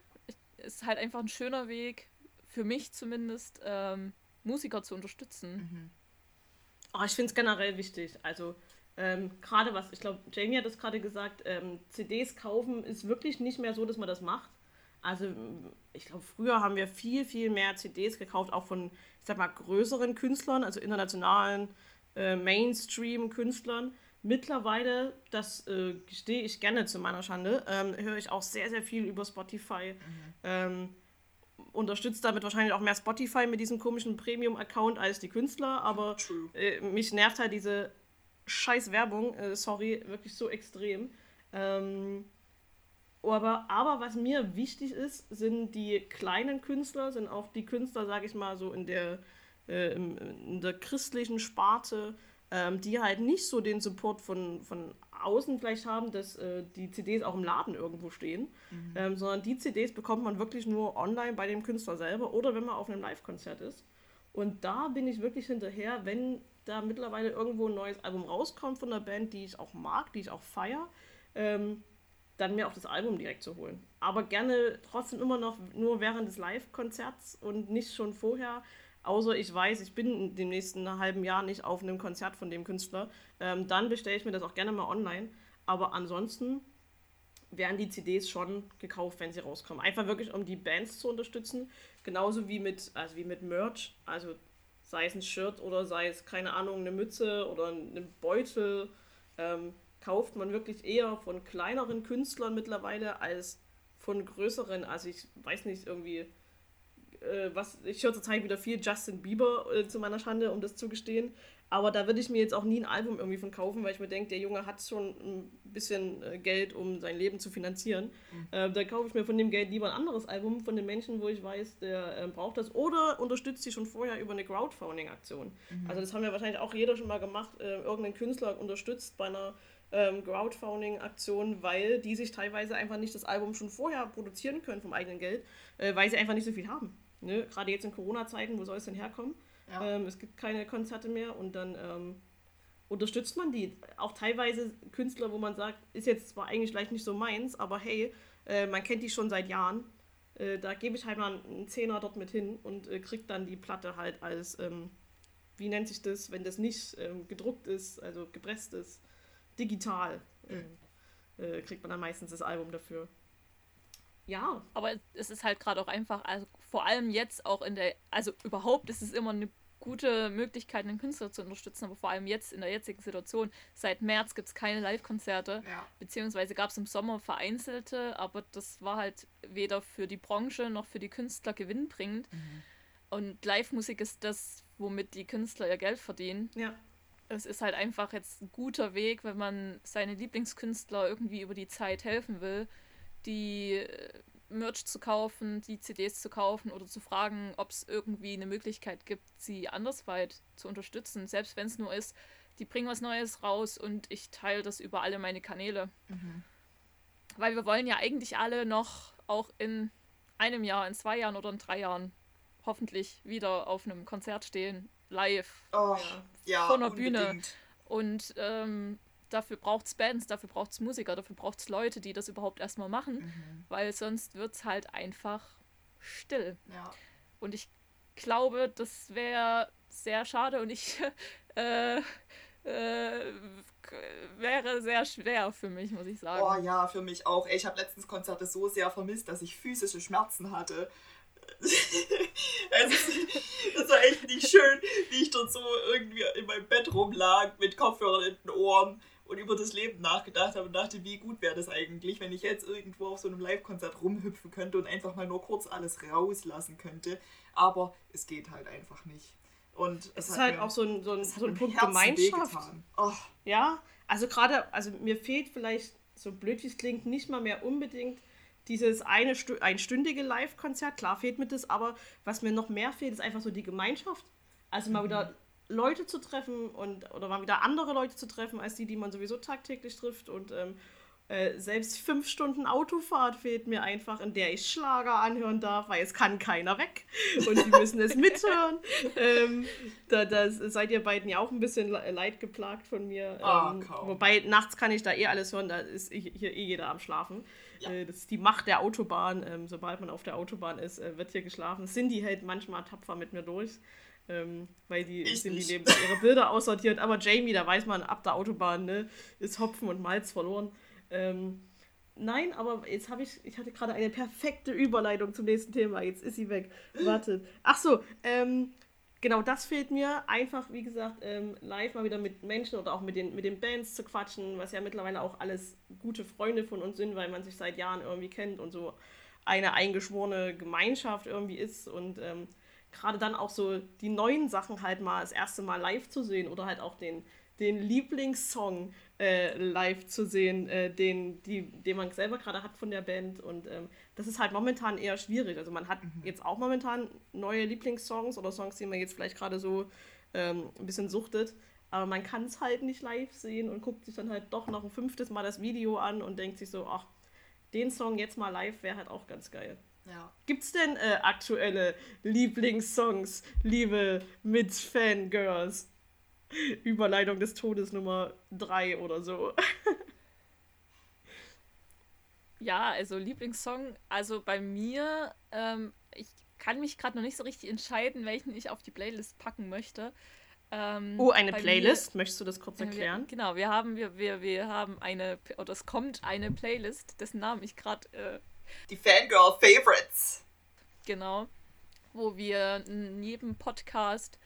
ist halt einfach ein schöner Weg, für mich zumindest, ähm, Musiker zu unterstützen. Mhm. Oh, ich finde es generell wichtig. Also ähm, gerade was, ich glaube, Jamie hat das gerade gesagt, ähm, CDs kaufen ist wirklich nicht mehr so, dass man das macht. Also ich glaube, früher haben wir viel, viel mehr CDs gekauft, auch von, ich sag mal, größeren Künstlern, also internationalen äh, Mainstream-Künstlern. Mittlerweile, das äh, gestehe ich gerne zu meiner Schande, ähm, höre ich auch sehr, sehr viel über Spotify. Mhm. Ähm, unterstützt damit wahrscheinlich auch mehr Spotify mit diesem komischen Premium-Account als die Künstler, aber äh, mich nervt halt diese scheiß Werbung, äh, sorry, wirklich so extrem. Ähm, aber, aber was mir wichtig ist, sind die kleinen Künstler, sind auch die Künstler, sage ich mal, so in der, äh, in der christlichen Sparte, ähm, die halt nicht so den Support von, von außen vielleicht haben, dass äh, die CDs auch im Laden irgendwo stehen, mhm. ähm, sondern die CDs bekommt man wirklich nur online bei dem Künstler selber oder wenn man auf einem Live-Konzert ist. Und da bin ich wirklich hinterher, wenn da mittlerweile irgendwo ein neues Album rauskommt von einer Band, die ich auch mag, die ich auch feiere, ähm, dann mir auch das Album direkt zu holen. Aber gerne trotzdem immer noch nur während des Live-Konzerts und nicht schon vorher. Außer ich weiß, ich bin in dem nächsten halben Jahr nicht auf einem Konzert von dem Künstler. Ähm, dann bestelle ich mir das auch gerne mal online. Aber ansonsten werden die CDs schon gekauft, wenn sie rauskommen. Einfach wirklich, um die Bands zu unterstützen. Genauso wie mit, also wie mit Merch. Also sei es ein Shirt oder sei es, keine Ahnung, eine Mütze oder ein Beutel, ähm, kauft man wirklich eher von kleineren Künstlern mittlerweile als von größeren. Also ich weiß nicht, irgendwie, äh, was, ich höre zurzeit wieder viel Justin Bieber äh, zu meiner Schande, um das zu gestehen. Aber da würde ich mir jetzt auch nie ein Album irgendwie von kaufen, weil ich mir denke, der Junge hat schon ein bisschen äh, Geld, um sein Leben zu finanzieren. Mhm. Äh, da kaufe ich mir von dem Geld lieber ein anderes Album von den Menschen, wo ich weiß, der äh, braucht das. Oder unterstützt sie schon vorher über eine Crowdfunding-Aktion. Mhm. Also das haben ja wahrscheinlich auch jeder schon mal gemacht, äh, irgendeinen Künstler unterstützt bei einer ähm, Crowdfunding-Aktion, weil die sich teilweise einfach nicht das Album schon vorher produzieren können vom eigenen Geld, äh, weil sie einfach nicht so viel haben. Ne? Gerade jetzt in Corona-Zeiten, wo soll es denn herkommen? Ja. Ähm, es gibt keine Konzerte mehr und dann ähm, unterstützt man die. Auch teilweise Künstler, wo man sagt, ist jetzt zwar eigentlich vielleicht nicht so meins, aber hey, äh, man kennt die schon seit Jahren. Äh, da gebe ich halt mal einen Zehner dort mit hin und äh, kriegt dann die Platte halt als, ähm, wie nennt sich das, wenn das nicht ähm, gedruckt ist, also gepresst ist, digital. Mhm. Äh, kriegt man dann meistens das Album dafür. Ja. Aber es ist halt gerade auch einfach, also vor allem jetzt auch in der, also überhaupt ist es immer eine gute Möglichkeit, einen Künstler zu unterstützen, aber vor allem jetzt in der jetzigen Situation. Seit März gibt es keine Live-Konzerte, ja. beziehungsweise gab es im Sommer vereinzelte, aber das war halt weder für die Branche noch für die Künstler gewinnbringend. Mhm. Und Live-Musik ist das, womit die Künstler ihr Geld verdienen. Ja. Es ist halt einfach jetzt ein guter Weg, wenn man seine Lieblingskünstler irgendwie über die Zeit helfen will, die äh, Merch zu kaufen, die CDs zu kaufen oder zu fragen, ob es irgendwie eine Möglichkeit gibt, sie andersweit zu unterstützen. Selbst wenn es nur ist, die bringen was Neues raus und ich teile das über alle meine Kanäle. Mhm. Weil wir wollen ja eigentlich alle noch auch in einem Jahr, in zwei Jahren oder in drei Jahren hoffentlich wieder auf einem Konzert stehen, live, oh, ja, vor einer Bühne. Und ähm, dafür braucht es Bands, dafür braucht es Musiker, dafür braucht es Leute, die das überhaupt erstmal machen, mhm. weil sonst wird es halt einfach still. Ja. Und ich glaube, das wäre sehr schade und ich äh, äh, wäre sehr schwer für mich, muss ich sagen. Oh ja, für mich auch. ich habe letztens Konzerte so sehr vermisst, dass ich physische Schmerzen hatte. also, das war echt nicht schön, wie ich dort so irgendwie in meinem Bett rumlag mit Kopfhörern in den Ohren und über das Leben nachgedacht habe und dachte, wie gut wäre das eigentlich, wenn ich jetzt irgendwo auf so einem Live-Konzert rumhüpfen könnte und einfach mal nur kurz alles rauslassen könnte. Aber es geht halt einfach nicht. Und es, es ist halt auch so ein, so ein, so ein Punkt Gemeinschaft. Oh. Ja, also gerade, also mir fehlt vielleicht, so blöd wie es klingt, nicht mal mehr unbedingt dieses eine einstündige Live-Konzert. Klar fehlt mir das, aber was mir noch mehr fehlt, ist einfach so die Gemeinschaft. Also mal wieder Leute zu treffen und oder mal wieder andere Leute zu treffen, als die, die man sowieso tagtäglich trifft. Und ähm, äh, selbst fünf Stunden Autofahrt fehlt mir einfach, in der ich Schlager anhören darf, weil es kann keiner weg und die müssen es mithören. ähm, da, da seid ihr beiden ja auch ein bisschen leid geplagt von mir. Oh, ähm, wobei nachts kann ich da eh alles hören, da ist hier eh jeder am Schlafen. Ja. Äh, das ist die Macht der Autobahn. Ähm, sobald man auf der Autobahn ist, äh, wird hier geschlafen. Cindy hält manchmal tapfer mit mir durch. Ähm, weil die ich Cindy neben ihre Bilder aussortiert. Aber Jamie, da weiß man, ab der Autobahn ne, ist Hopfen und Malz verloren. Ähm, nein, aber jetzt habe ich, ich hatte gerade eine perfekte Überleitung zum nächsten Thema. Jetzt ist sie weg. Wartet. Ach so, ähm, genau, das fehlt mir. Einfach, wie gesagt, ähm, live mal wieder mit Menschen oder auch mit den, mit den Bands zu quatschen, was ja mittlerweile auch alles gute Freunde von uns sind, weil man sich seit Jahren irgendwie kennt und so eine eingeschworene Gemeinschaft irgendwie ist und ähm, gerade dann auch so die neuen Sachen halt mal das erste Mal live zu sehen oder halt auch den, den Lieblingssong äh, live zu sehen, äh, den, die, den man selber gerade hat von der Band. Und ähm, das ist halt momentan eher schwierig. Also man hat mhm. jetzt auch momentan neue Lieblingssongs oder Songs, die man jetzt vielleicht gerade so ähm, ein bisschen suchtet. Aber man kann es halt nicht live sehen und guckt sich dann halt doch noch ein fünftes Mal das Video an und denkt sich so, ach, den Song jetzt mal live wäre halt auch ganz geil. Ja. Gibt's denn äh, aktuelle Lieblingssongs, liebe Mit-Fangirls? Überleitung des Todes Nummer 3 oder so. ja, also Lieblingssong, also bei mir, ähm, ich kann mich gerade noch nicht so richtig entscheiden, welchen ich auf die Playlist packen möchte. Ähm, oh, eine Playlist? Mir, Möchtest du das kurz erklären? Wir, genau, wir haben, wir, wir, wir haben eine, oder es kommt eine Playlist, dessen Namen ich gerade. Äh, die Fangirl Favorites. Genau. Wo wir neben Podcast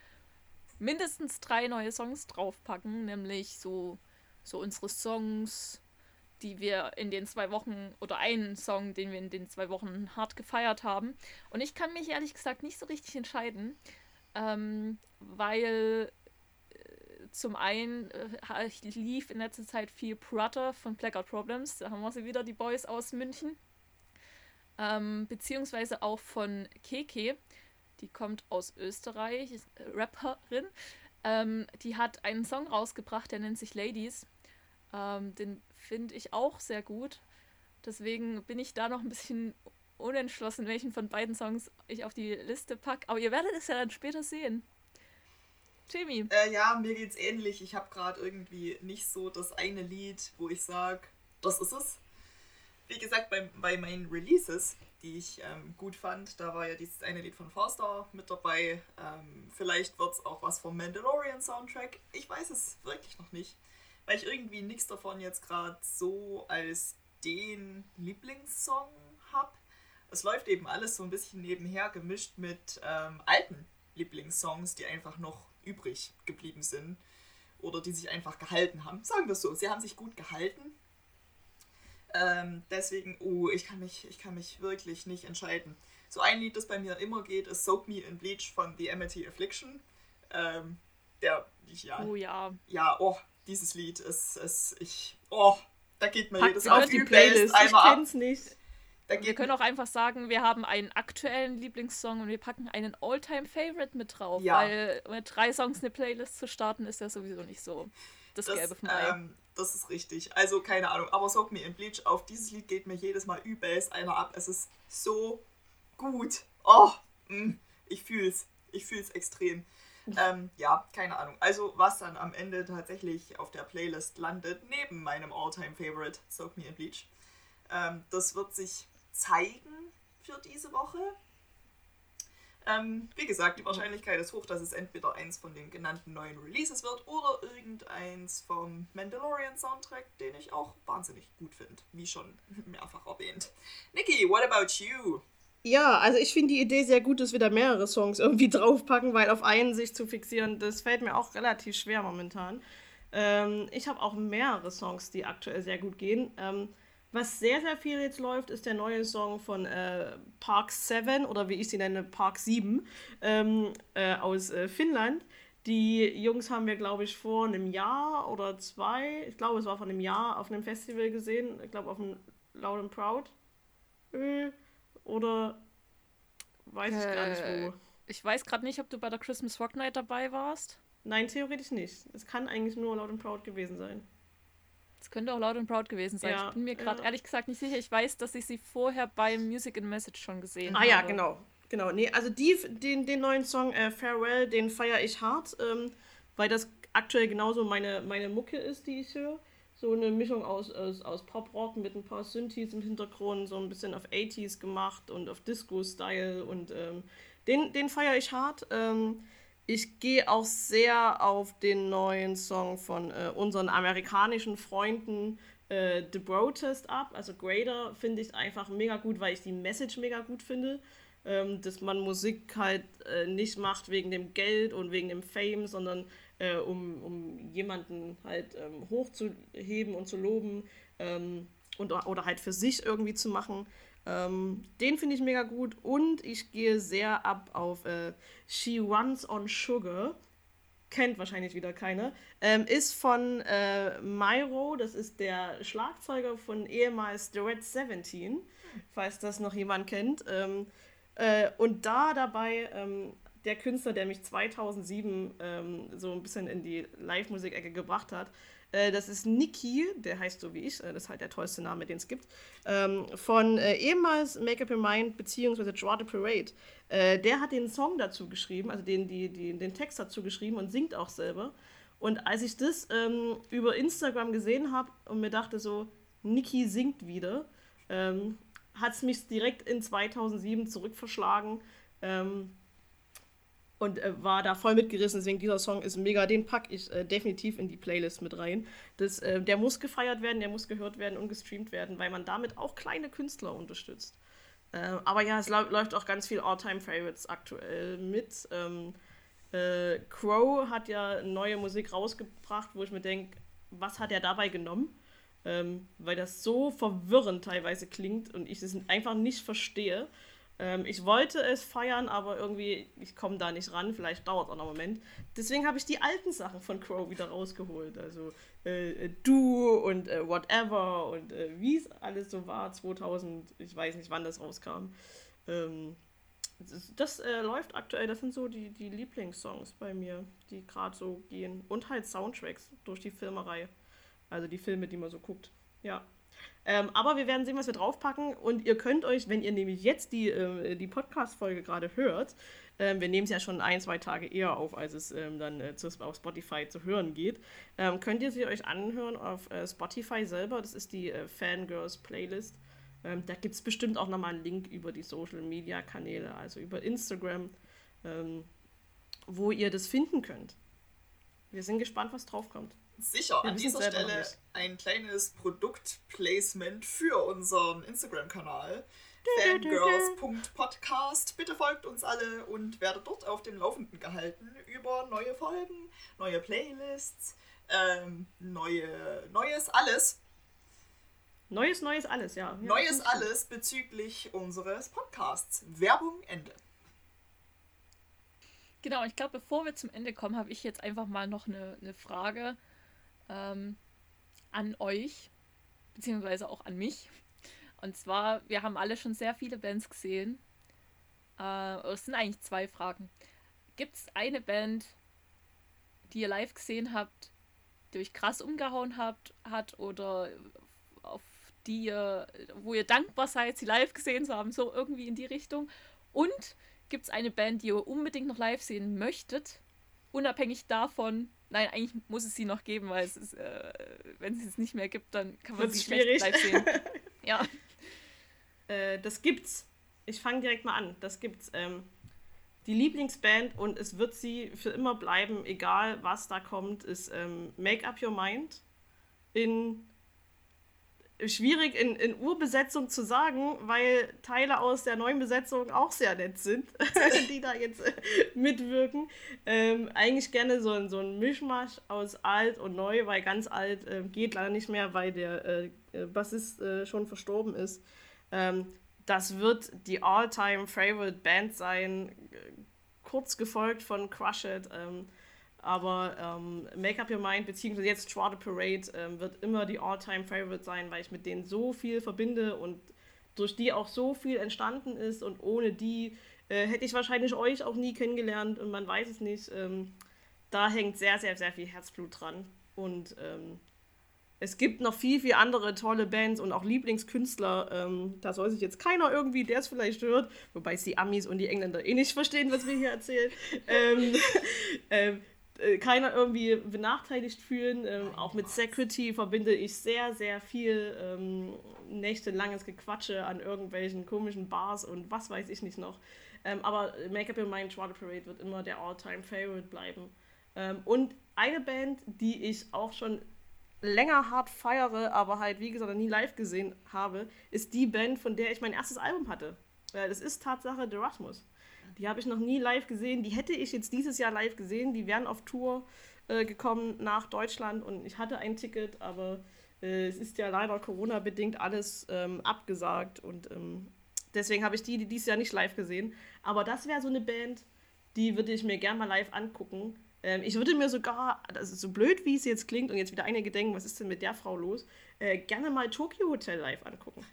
mindestens drei neue Songs draufpacken, nämlich so, so unsere Songs, die wir in den zwei Wochen oder einen Song, den wir in den zwei Wochen hart gefeiert haben. Und ich kann mich ehrlich gesagt nicht so richtig entscheiden, ähm, weil äh, zum einen äh, lief in letzter Zeit viel Prutter von Blackout Problems, da haben wir sie wieder, die Boys aus München. Ähm, beziehungsweise auch von Keke, die kommt aus Österreich, ist Rapperin. Ähm, die hat einen Song rausgebracht, der nennt sich Ladies. Ähm, den finde ich auch sehr gut. Deswegen bin ich da noch ein bisschen unentschlossen, welchen von beiden Songs ich auf die Liste packe. Aber ihr werdet es ja dann später sehen. Jimmy. Äh, ja, mir geht's ähnlich. Ich habe gerade irgendwie nicht so das eine Lied, wo ich sage, das ist es. Wie gesagt, bei, bei meinen Releases die ich ähm, gut fand. Da war ja dieses eine Lied von Forster mit dabei. Ähm, vielleicht wird es auch was vom Mandalorian Soundtrack. Ich weiß es wirklich noch nicht, weil ich irgendwie nichts davon jetzt gerade so als den Lieblingssong habe. Es läuft eben alles so ein bisschen nebenher gemischt mit ähm, alten Lieblingssongs, die einfach noch übrig geblieben sind oder die sich einfach gehalten haben. Sagen wir es so, sie haben sich gut gehalten ähm, deswegen, oh, ich kann, mich, ich kann mich wirklich nicht entscheiden. So ein Lied, das bei mir immer geht, ist Soak Me in Bleach von The Amity Affliction. Ähm, der, ja. Oh ja. Ja, oh, dieses Lied ist, ist ich, oh, da geht mir Pack jedes auf die Playlist, Playlist. einmal ich kenn's ab. nicht. wir können auch einfach sagen, wir haben einen aktuellen Lieblingssong und wir packen einen All-Time-Favorite mit drauf, ja. weil mit drei Songs eine Playlist zu starten ist ja sowieso nicht so das, das Gelbe vom Ei. Ähm, das ist richtig. Also keine Ahnung. Aber Soak Me in Bleach, auf dieses Lied geht mir jedes Mal übelst einer ab. Es ist so gut. Oh, mh, mm, ich fühl's. Ich fühl's extrem. Ähm, ja, keine Ahnung. Also, was dann am Ende tatsächlich auf der Playlist landet, neben meinem Alltime favorite Soak Me in Bleach, ähm, das wird sich zeigen für diese Woche. Ähm, wie gesagt, die Wahrscheinlichkeit ist hoch, dass es entweder eins von den genannten neuen Releases wird oder irgendeins vom Mandalorian Soundtrack, den ich auch wahnsinnig gut finde, wie schon mehrfach erwähnt. Niki, what about you? Ja, also ich finde die Idee sehr gut, dass wir da mehrere Songs irgendwie draufpacken, weil auf einen sich zu fixieren, das fällt mir auch relativ schwer momentan. Ähm, ich habe auch mehrere Songs, die aktuell sehr gut gehen. Ähm, was sehr, sehr viel jetzt läuft, ist der neue Song von äh, Park 7 oder wie ich sie nenne, Park 7 ähm, äh, aus äh, Finnland. Die Jungs haben wir, glaube ich, vor einem Jahr oder zwei, ich glaube, es war vor einem Jahr, auf einem Festival gesehen. Ich glaube, auf dem Loud and Proud. Äh, oder weiß ich gar nicht wo. Äh, Ich weiß gerade nicht, ob du bei der Christmas Rock Night dabei warst. Nein, theoretisch nicht. Es kann eigentlich nur Loud and Proud gewesen sein. Es könnte auch Loud and Proud gewesen sein. Ja, ich bin mir gerade ja. ehrlich gesagt nicht sicher. Ich weiß, dass ich sie vorher bei Music and Message schon gesehen Ah habe. ja, genau. Genau. Nee, also die, den, den neuen Song äh, Farewell, den feiere ich hart, ähm, weil das aktuell genauso meine, meine Mucke ist, die ich höre. So eine Mischung aus, aus, aus Pop-Rock mit ein paar Synthes im Hintergrund, so ein bisschen auf 80s gemacht und auf Disco-Style und ähm, den, den feiere ich hart. Ähm, ich gehe auch sehr auf den neuen Song von äh, unseren amerikanischen Freunden äh, The Protest ab. Also Grader finde ich einfach mega gut, weil ich die Message mega gut finde. Ähm, dass man Musik halt äh, nicht macht wegen dem Geld und wegen dem Fame, sondern äh, um, um jemanden halt ähm, hochzuheben und zu loben ähm, und, oder halt für sich irgendwie zu machen. Ähm, den finde ich mega gut und ich gehe sehr ab auf äh, She Runs on Sugar. Kennt wahrscheinlich wieder keiner. Ähm, ist von äh, Myro, das ist der Schlagzeuger von ehemals The Red 17, falls das noch jemand kennt. Ähm, äh, und da dabei ähm, der Künstler, der mich 2007 ähm, so ein bisschen in die Live-Musik-Ecke gebracht hat, äh, das ist Niki, der heißt so wie ich, äh, das ist halt der tollste Name, den es gibt, ähm, von äh, ehemals Make Up Your Mind beziehungsweise Draw the Parade. Äh, der hat den Song dazu geschrieben, also den, die, die, den Text dazu geschrieben und singt auch selber. Und als ich das ähm, über Instagram gesehen habe und mir dachte so, Niki singt wieder, ähm, hat es mich direkt in 2007 zurückverschlagen. Ähm, und äh, war da voll mitgerissen. Deswegen dieser Song ist mega. Den packe ich äh, definitiv in die Playlist mit rein. Das, äh, der muss gefeiert werden, der muss gehört werden und gestreamt werden, weil man damit auch kleine Künstler unterstützt. Äh, aber ja, es läuft auch ganz viel All-Time-Favorites aktuell mit. Ähm, äh, Crow hat ja neue Musik rausgebracht, wo ich mir denke, was hat er dabei genommen? Ähm, weil das so verwirrend teilweise klingt und ich es einfach nicht verstehe. Ähm, ich wollte es feiern, aber irgendwie, ich komme da nicht ran. Vielleicht dauert es auch noch einen Moment. Deswegen habe ich die alten Sachen von Crow wieder rausgeholt. Also äh, äh, Du und äh, Whatever und äh, wie es alles so war, 2000, ich weiß nicht, wann das rauskam. Ähm, das das äh, läuft aktuell, das sind so die, die Lieblingssongs bei mir, die gerade so gehen. Und halt Soundtracks durch die Filmerei. Also die Filme, die man so guckt. Ja. Ähm, aber wir werden sehen, was wir draufpacken. Und ihr könnt euch, wenn ihr nämlich jetzt die, äh, die Podcast-Folge gerade hört, ähm, wir nehmen es ja schon ein, zwei Tage eher auf, als es ähm, dann äh, zu, auf Spotify zu hören geht, ähm, könnt ihr sie euch anhören auf äh, Spotify selber. Das ist die äh, Fangirls Playlist. Ähm, da gibt es bestimmt auch nochmal einen Link über die Social-Media-Kanäle, also über Instagram, ähm, wo ihr das finden könnt. Wir sind gespannt, was draufkommt. Sicher, Wir an dieser Stelle ein kleines Produktplacement für unseren Instagram-Kanal. Fangirls.podcast. Bitte folgt uns alle und werdet dort auf dem Laufenden gehalten über neue Folgen, neue Playlists, ähm, neue, neues alles. Neues, neues alles, ja. ja Neues alles bezüglich unseres Podcasts. Werbung Ende. Genau, ich glaube, bevor wir zum Ende kommen, habe ich jetzt einfach mal noch eine, eine Frage ähm, an euch, beziehungsweise auch an mich. Und zwar, wir haben alle schon sehr viele Bands gesehen. Äh, es sind eigentlich zwei Fragen. Gibt es eine Band, die ihr live gesehen habt, die euch krass umgehauen habt, hat oder auf die ihr, wo ihr dankbar seid, sie live gesehen zu haben, so irgendwie in die Richtung? Und gibt es eine Band, die ihr unbedingt noch live sehen möchtet, unabhängig davon, nein, eigentlich muss es sie noch geben, weil es ist, äh, wenn es es nicht mehr gibt, dann kann man Wird's sie schlecht schwierig. live sehen. ja. Äh, das gibt's. Ich fange direkt mal an. Das gibt's. Ähm, die Lieblingsband und es wird sie für immer bleiben, egal was da kommt, ist ähm, Make Up Your Mind. In schwierig in, in Urbesetzung zu sagen, weil Teile aus der neuen Besetzung auch sehr nett sind, die da jetzt äh, mitwirken. Ähm, eigentlich gerne so ein, so ein Mischmasch aus alt und neu, weil ganz alt äh, geht leider nicht mehr, weil der äh, äh, Bassist äh, schon verstorben ist. Ähm, das wird die all-time favorite Band sein, kurz gefolgt von Crush It. Ähm, aber ähm, Make Up Your Mind, beziehungsweise jetzt the Parade, ähm, wird immer die All-Time Favorite sein, weil ich mit denen so viel verbinde und durch die auch so viel entstanden ist und ohne die äh, hätte ich wahrscheinlich euch auch nie kennengelernt und man weiß es nicht. Ähm, da hängt sehr, sehr, sehr viel Herzblut dran. Und ähm, es gibt noch viel, viel andere tolle Bands und auch Lieblingskünstler. Ähm, da soll sich jetzt keiner irgendwie, der es vielleicht hört, wobei es die Amis und die Engländer eh nicht verstehen, was wir hier erzählen, ähm, ähm, äh, keiner irgendwie benachteiligt fühlen. Ähm, auch mit Security verbinde ich sehr, sehr viel ähm, nächtelanges Gequatsche an irgendwelchen komischen Bars und was weiß ich nicht noch. Ähm, aber Make Up Your Mind, Water Parade wird immer der All-Time-Favorite bleiben. Ähm, und eine Band, die ich auch schon länger hart feiere, aber halt, wie gesagt, nie live gesehen habe, ist die Band, von der ich mein erstes Album hatte. Äh, das ist Tatsache The Rasmus. Die habe ich noch nie live gesehen. Die hätte ich jetzt dieses Jahr live gesehen. Die wären auf Tour äh, gekommen nach Deutschland und ich hatte ein Ticket, aber äh, es ist ja leider Corona-bedingt alles ähm, abgesagt und ähm, deswegen habe ich die, die dieses Jahr nicht live gesehen. Aber das wäre so eine Band, die würde ich mir gerne mal live angucken. Ähm, ich würde mir sogar, das so blöd, wie es jetzt klingt, und jetzt wieder einige denken, was ist denn mit der Frau los, äh, gerne mal Tokyo Hotel live angucken.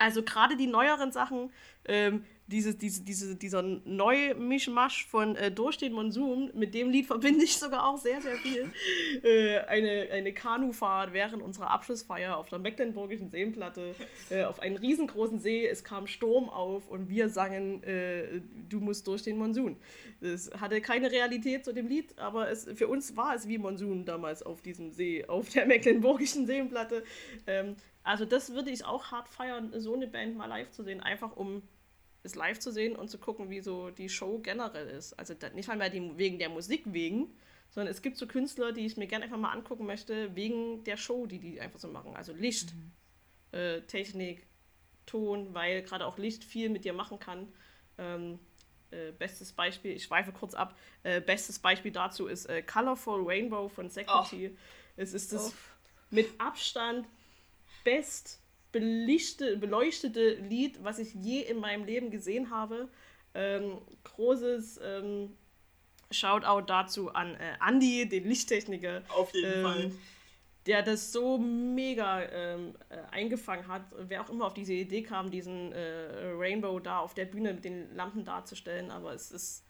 Also gerade die neueren Sachen, ähm, dieses, diese, diese, dieser Neumischmasch von äh, Durch den Monsun, mit dem Lied verbinde ich sogar auch sehr, sehr viel. äh, eine, eine Kanufahrt während unserer Abschlussfeier auf der Mecklenburgischen Seenplatte äh, auf einen riesengroßen See. Es kam Sturm auf und wir sangen äh, Du musst durch den Monsun. Es hatte keine Realität zu dem Lied, aber es, für uns war es wie Monsun damals auf diesem See, auf der Mecklenburgischen Seenplatte. Ähm, also das würde ich auch hart feiern, so eine Band mal live zu sehen, einfach um es live zu sehen und zu gucken, wie so die Show generell ist. Also nicht mal die, wegen der Musik wegen, sondern es gibt so Künstler, die ich mir gerne einfach mal angucken möchte, wegen der Show, die die einfach so machen. Also Licht, mhm. äh, Technik, Ton, weil gerade auch Licht viel mit dir machen kann. Ähm, äh, bestes Beispiel, ich schweife kurz ab, äh, bestes Beispiel dazu ist äh, Colorful Rainbow von Security. Oh. Es ist das oh. mit Abstand best beleuchtete Lied, was ich je in meinem Leben gesehen habe. Ähm, großes ähm, Shoutout dazu an äh, Andy, den Lichttechniker. Auf jeden ähm, Fall. Der das so mega ähm, äh, eingefangen hat. Wer auch immer auf diese Idee kam, diesen äh, Rainbow da auf der Bühne mit den Lampen darzustellen. Aber es ist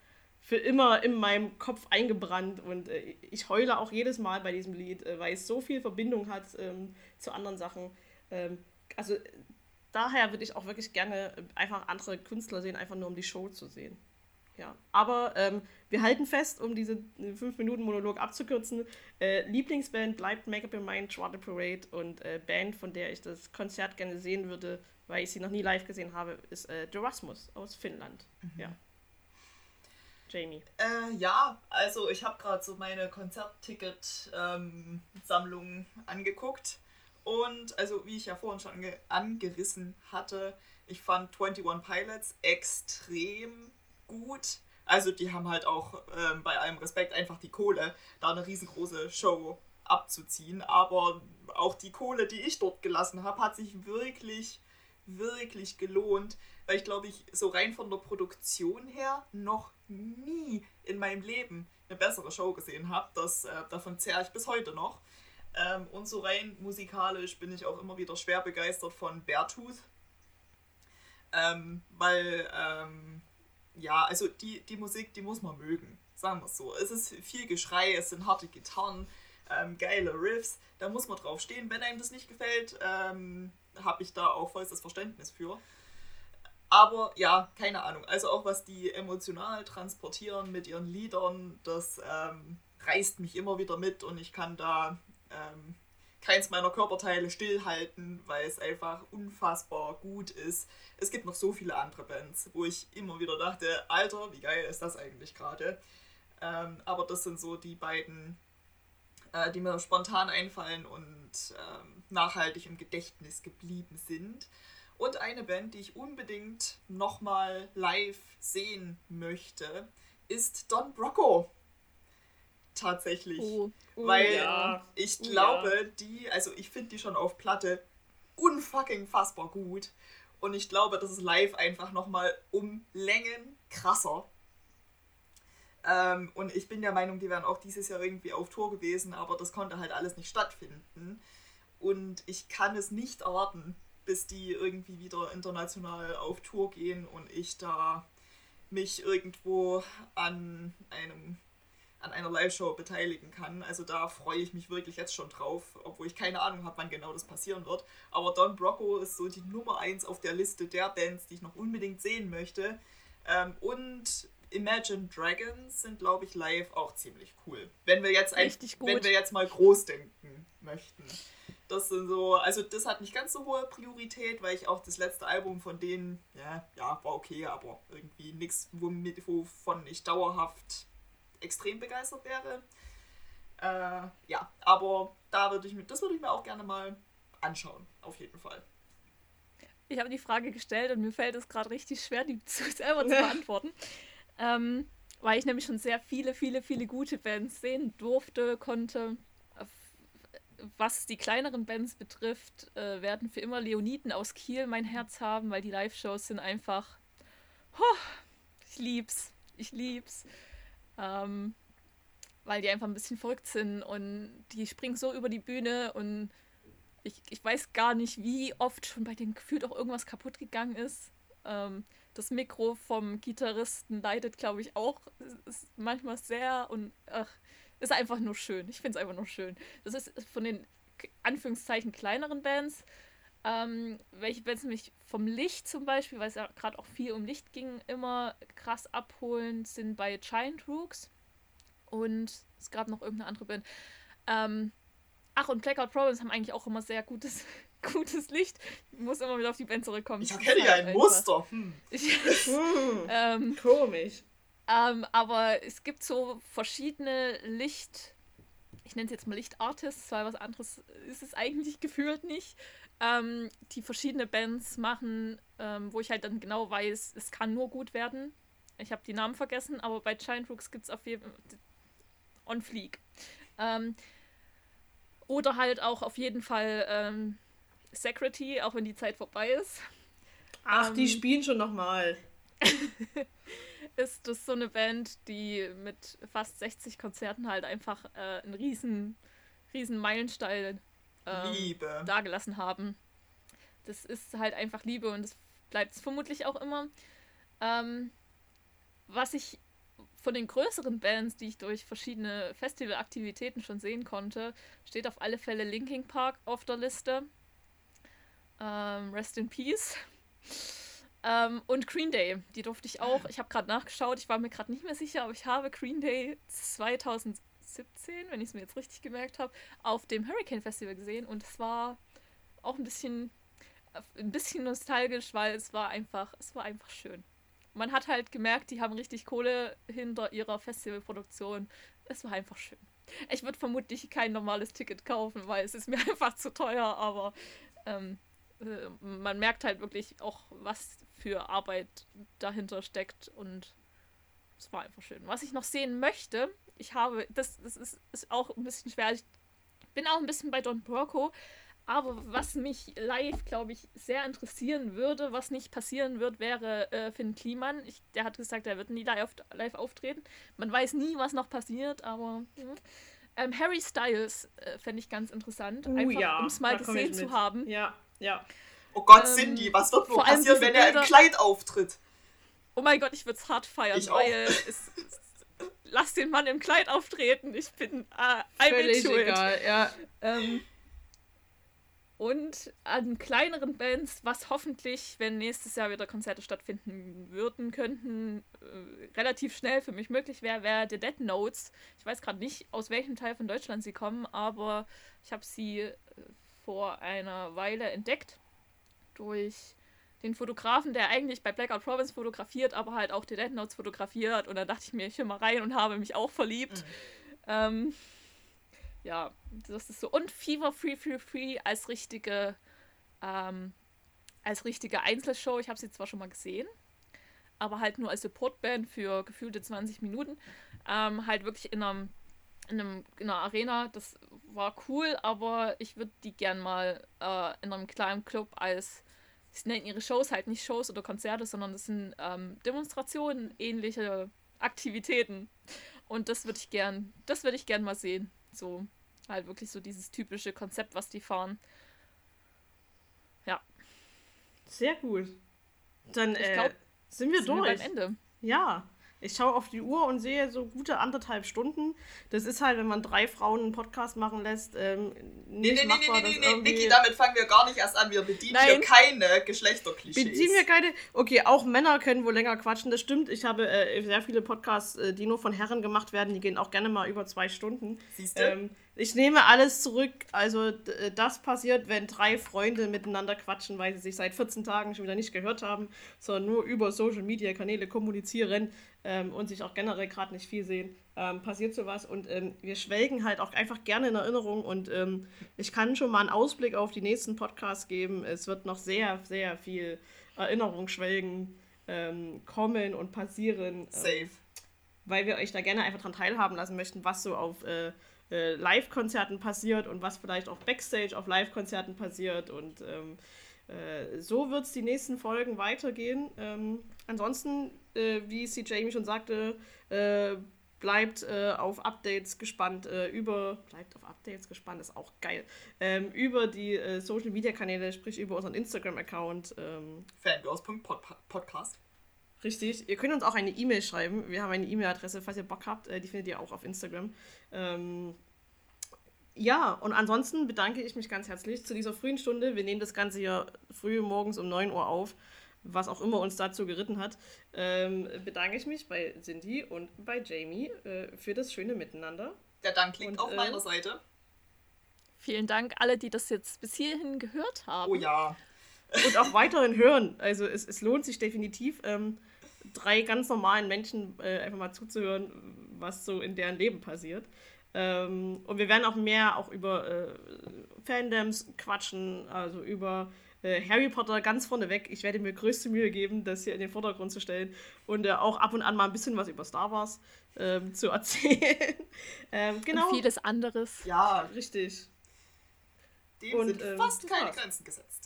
für immer in meinem Kopf eingebrannt und äh, ich heule auch jedes Mal bei diesem Lied, äh, weil es so viel Verbindung hat ähm, zu anderen Sachen. Ähm, also daher würde ich auch wirklich gerne einfach andere Künstler sehen, einfach nur um die Show zu sehen. Ja, aber ähm, wir halten fest, um diese 5-Minuten-Monolog abzukürzen. Äh, Lieblingsband bleibt Make Up Your Mind, Water Parade und äh, Band, von der ich das Konzert gerne sehen würde, weil ich sie noch nie live gesehen habe, ist äh, Dorasmus aus Finnland. Mhm. Ja. Jamie. Äh, ja, also ich habe gerade so meine Konzertticket-Sammlung ähm, angeguckt. Und also, wie ich ja vorhin schon ange angerissen hatte, ich fand 21 Pilots extrem gut. Also, die haben halt auch ähm, bei allem Respekt einfach die Kohle, da eine riesengroße Show abzuziehen. Aber auch die Kohle, die ich dort gelassen habe, hat sich wirklich, wirklich gelohnt. Weil ich glaube, ich so rein von der Produktion her noch nie in meinem Leben eine bessere Show gesehen habe. äh, davon zehre ich bis heute noch. Ähm, und so rein musikalisch bin ich auch immer wieder schwer begeistert von Beartooth. Ähm, weil, ähm, ja, also die, die Musik, die muss man mögen, sagen wir es so. Es ist viel Geschrei, es sind harte Gitarren, ähm, geile Riffs, da muss man drauf stehen. Wenn einem das nicht gefällt, ähm, habe ich da auch vollstes Verständnis für. Aber ja, keine Ahnung. Also auch was die emotional transportieren mit ihren Liedern, das ähm, reißt mich immer wieder mit und ich kann da ähm, keins meiner Körperteile stillhalten, weil es einfach unfassbar gut ist. Es gibt noch so viele andere Bands, wo ich immer wieder dachte, Alter, wie geil ist das eigentlich gerade? Ähm, aber das sind so die beiden, äh, die mir spontan einfallen und ähm, nachhaltig im Gedächtnis geblieben sind. Und eine Band, die ich unbedingt nochmal live sehen möchte, ist Don Brocco tatsächlich. Oh. Oh, Weil ja. ich glaube, ja. die, also ich finde die schon auf Platte unfucking fassbar gut. Und ich glaube, das ist live einfach nochmal um Längen krasser. Ähm, und ich bin der Meinung, die wären auch dieses Jahr irgendwie auf Tour gewesen, aber das konnte halt alles nicht stattfinden. Und ich kann es nicht erwarten, bis die irgendwie wieder international auf Tour gehen und ich da mich irgendwo an einem an einer Live-Show beteiligen kann. Also da freue ich mich wirklich jetzt schon drauf, obwohl ich keine Ahnung habe, wann genau das passieren wird. Aber Don Brocco ist so die Nummer 1 auf der Liste der Bands, die ich noch unbedingt sehen möchte. Ähm, und Imagine Dragons sind, glaube ich, live auch ziemlich cool. Wenn wir jetzt ein, wenn wir jetzt mal groß denken möchten. Das sind so, also das hat nicht ganz so hohe Priorität, weil ich auch das letzte Album von denen, ja, ja, war okay, aber irgendwie nichts, wovon ich dauerhaft extrem begeistert wäre. Äh, ja, aber da würde ich mir, das würde ich mir auch gerne mal anschauen, auf jeden Fall. Ich habe die Frage gestellt und mir fällt es gerade richtig schwer, die selber zu beantworten. ähm, weil ich nämlich schon sehr viele, viele, viele gute Bands sehen durfte, konnte. Was die kleineren Bands betrifft, äh, werden für immer Leoniden aus Kiel mein Herz haben, weil die Live-Shows sind einfach. Oh, ich lieb's. Ich lieb's. Ähm, weil die einfach ein bisschen verrückt sind und die springen so über die Bühne und ich, ich weiß gar nicht, wie oft schon bei denen gefühlt auch irgendwas kaputt gegangen ist. Ähm, das Mikro vom Gitarristen leidet, glaube ich, auch. Manchmal sehr und ach, ist einfach nur schön. Ich finde es einfach nur schön. Das ist von den Anführungszeichen kleineren Bands. Ähm, welche Bands mich vom Licht zum Beispiel, weil es ja gerade auch viel um Licht ging, immer krass abholen, sind bei Giant Rooks. Und es gab noch irgendeine andere Band. Ähm, ach, und Blackout Problems haben eigentlich auch immer sehr gutes, gutes Licht. Ich muss immer wieder auf die Band zurückkommen. Ich erkenne ja ein einfach. Muster. Hm. hm. ähm, Komisch. Ähm, aber es gibt so verschiedene Licht, ich nenne es jetzt mal Lichtartists, weil was anderes ist es eigentlich gefühlt nicht, ähm, die verschiedene Bands machen, ähm, wo ich halt dann genau weiß, es kann nur gut werden. Ich habe die Namen vergessen, aber bei Giant Rooks gibt es auf jeden Fall on fleek. Ähm, oder halt auch auf jeden Fall ähm, Security, auch wenn die Zeit vorbei ist. Ach, die ähm, spielen schon nochmal. ist das so eine Band, die mit fast 60 Konzerten halt einfach äh, einen riesen, riesen Meilenstein ähm, Liebe. dagelassen haben. Das ist halt einfach Liebe und das bleibt es vermutlich auch immer. Ähm, was ich von den größeren Bands, die ich durch verschiedene Festivalaktivitäten schon sehen konnte, steht auf alle Fälle Linking Park auf der Liste. Ähm, Rest in Peace. Ähm, und Green Day, die durfte ich auch. Ich habe gerade nachgeschaut, ich war mir gerade nicht mehr sicher, aber ich habe Green Day 2017, wenn ich es mir jetzt richtig gemerkt habe, auf dem Hurricane Festival gesehen und es war auch ein bisschen, ein bisschen nostalgisch, weil es war einfach, es war einfach schön. Man hat halt gemerkt, die haben richtig Kohle hinter ihrer Festivalproduktion. Es war einfach schön. Ich würde vermutlich kein normales Ticket kaufen, weil es ist mir einfach zu teuer, aber ähm, äh, man merkt halt wirklich auch, was für Arbeit dahinter steckt und es war einfach schön. Was ich noch sehen möchte, ich habe, das, das ist, ist auch ein bisschen schwer. Ich bin auch ein bisschen bei Don Broco, aber was mich live, glaube ich, sehr interessieren würde, was nicht passieren wird, wäre äh, Finn Kliman. Ich, der hat gesagt, er wird nie live, live auftreten. Man weiß nie, was noch passiert, aber. Ja. Ähm, Harry Styles äh, fände ich ganz interessant, uh, einfach ja, um es mal gesehen zu haben. Ja, ja. Oh Gott, ähm, Cindy, was wird wohl passieren, wenn er im Kleid auftritt? Oh mein Gott, ich würde es hart feiern, ich weil es, es, lass den Mann im Kleid auftreten. Ich bin äh, Völlig egal, ja. Ähm, und an kleineren Bands, was hoffentlich, wenn nächstes Jahr wieder Konzerte stattfinden würden, könnten, äh, relativ schnell für mich möglich wäre, wäre The Dead Notes. Ich weiß gerade nicht, aus welchem Teil von Deutschland sie kommen, aber ich habe sie äh, vor einer Weile entdeckt durch den Fotografen, der eigentlich bei Blackout Province fotografiert, aber halt auch die Dead Notes fotografiert. Und da dachte ich mir, ich höre mal rein und habe mich auch verliebt. Mhm. Ähm, ja, das ist so. Und Fever Free Free Free als richtige, ähm, als richtige Einzelshow. Ich habe sie zwar schon mal gesehen, aber halt nur als Supportband für gefühlte 20 Minuten. Ähm, halt wirklich in, einem, in, einem, in einer Arena. Das war cool, aber ich würde die gern mal äh, in einem kleinen Club als sie nennen ihre Shows halt nicht Shows oder Konzerte, sondern das sind ähm, Demonstrationen, ähnliche Aktivitäten. Und das würde ich gern, das würde ich gern mal sehen. So, halt wirklich so dieses typische Konzept, was die fahren. Ja. Sehr gut. Dann Ich äh, glaub, sind wir Sind wir durch. beim Ende. Ja. Ich schaue auf die Uhr und sehe so gute anderthalb Stunden. Das ist halt, wenn man drei Frauen einen Podcast machen lässt, ähm, nicht nee, nee, nee, machbar, nee, nee, nee, irgendwie- Niki, damit fangen wir gar nicht erst an. Wir bedienen Nein. hier keine Geschlechterklischees. Beziehen wir keine. Okay, auch Männer können wohl länger quatschen, das stimmt. Ich habe äh, sehr viele Podcasts, äh, die nur von Herren gemacht werden, die gehen auch gerne mal über zwei Stunden. Siehst du? Ähm, ich nehme alles zurück. Also, äh, das passiert, wenn drei Freunde miteinander quatschen, weil sie sich seit 14 Tagen schon wieder nicht gehört haben, sondern nur über Social Media Kanäle kommunizieren ähm, und sich auch generell gerade nicht viel sehen. Ähm, passiert sowas und ähm, wir schwelgen halt auch einfach gerne in Erinnerung und ähm, ich kann schon mal einen Ausblick auf die nächsten Podcasts geben. Es wird noch sehr, sehr viel Erinnerungsschwelgen ähm, kommen und passieren. Ähm, Safe. weil wir euch da gerne einfach dran teilhaben lassen möchten, was so auf äh, äh, Live-Konzerten passiert und was vielleicht auch Backstage auf Live-Konzerten passiert. Und ähm, äh, so wird es die nächsten Folgen weitergehen. Ähm, ansonsten, äh, wie sie Jamie schon sagte, äh, bleibt äh, auf Updates gespannt äh, über, bleibt auf Updates gespannt, ist auch geil, ähm, über die äh, Social-Media-Kanäle, sprich über unseren Instagram-Account. Ähm, Fangirls.podcast. Richtig. Ihr könnt uns auch eine E-Mail schreiben. Wir haben eine E-Mail-Adresse, falls ihr Bock habt. Äh, die findet ihr auch auf Instagram. Ähm, ja, und ansonsten bedanke ich mich ganz herzlich zu dieser frühen Stunde. Wir nehmen das Ganze hier früh morgens um 9 Uhr auf, was auch immer uns dazu geritten hat. Ähm, bedanke ich mich bei Cindy und bei Jamie äh, für das schöne Miteinander. Der Dank liegt Und, auf äh, meiner Seite. Vielen Dank alle, die das jetzt bis hierhin gehört haben. Oh ja. Und auch weiterhin hören. Also es, es lohnt sich definitiv, ähm, drei ganz normalen Menschen äh, einfach mal zuzuhören, was so in deren Leben passiert. Ähm, und wir werden auch mehr auch über äh, Fandoms quatschen, also über äh, Harry Potter ganz vorneweg. Ich werde mir größte Mühe geben, das hier in den Vordergrund zu stellen und äh, auch ab und an mal ein bisschen was über Star Wars ähm, zu erzählen. ähm, genau. Und vieles anderes. Ja, Richtig. dem Und, sind ähm, fast keine. Grenzen gesetzt.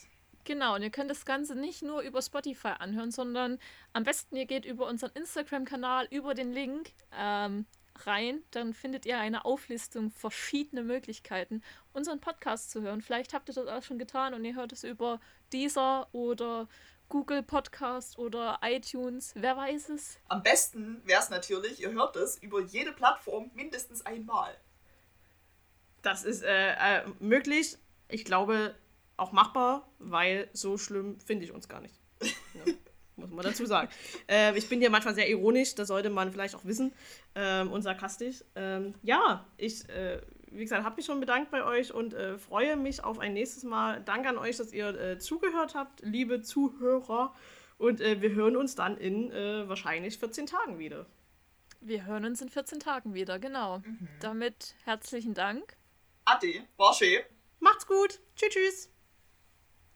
Genau, und ihr könnt das Ganze nicht nur über Spotify anhören, sondern am besten ihr geht über unseren Instagram-Kanal, über den Link ähm, rein. Dann findet ihr eine Auflistung verschiedener Möglichkeiten, unseren Podcast zu hören. Vielleicht habt ihr das auch schon getan und ihr hört es über Deezer oder Google Podcast oder iTunes. Wer weiß es? Am besten wäre es natürlich, ihr hört es über jede Plattform mindestens einmal. Das ist äh, äh, möglich. Ich glaube auch machbar, weil so schlimm finde ich uns gar nicht. Ja, muss man dazu sagen. äh, ich bin ja manchmal sehr ironisch, das sollte man vielleicht auch wissen ähm, und sarkastisch. Ähm, ja, ich, äh, wie gesagt, habe mich schon bedankt bei euch und äh, freue mich auf ein nächstes Mal. Danke an euch, dass ihr äh, zugehört habt, liebe Zuhörer. Und äh, wir hören uns dann in äh, wahrscheinlich 14 Tagen wieder. Wir hören uns in 14 Tagen wieder, genau. Damit herzlichen Dank. Ade, war schön. Macht's gut. Tschüss, tschüss.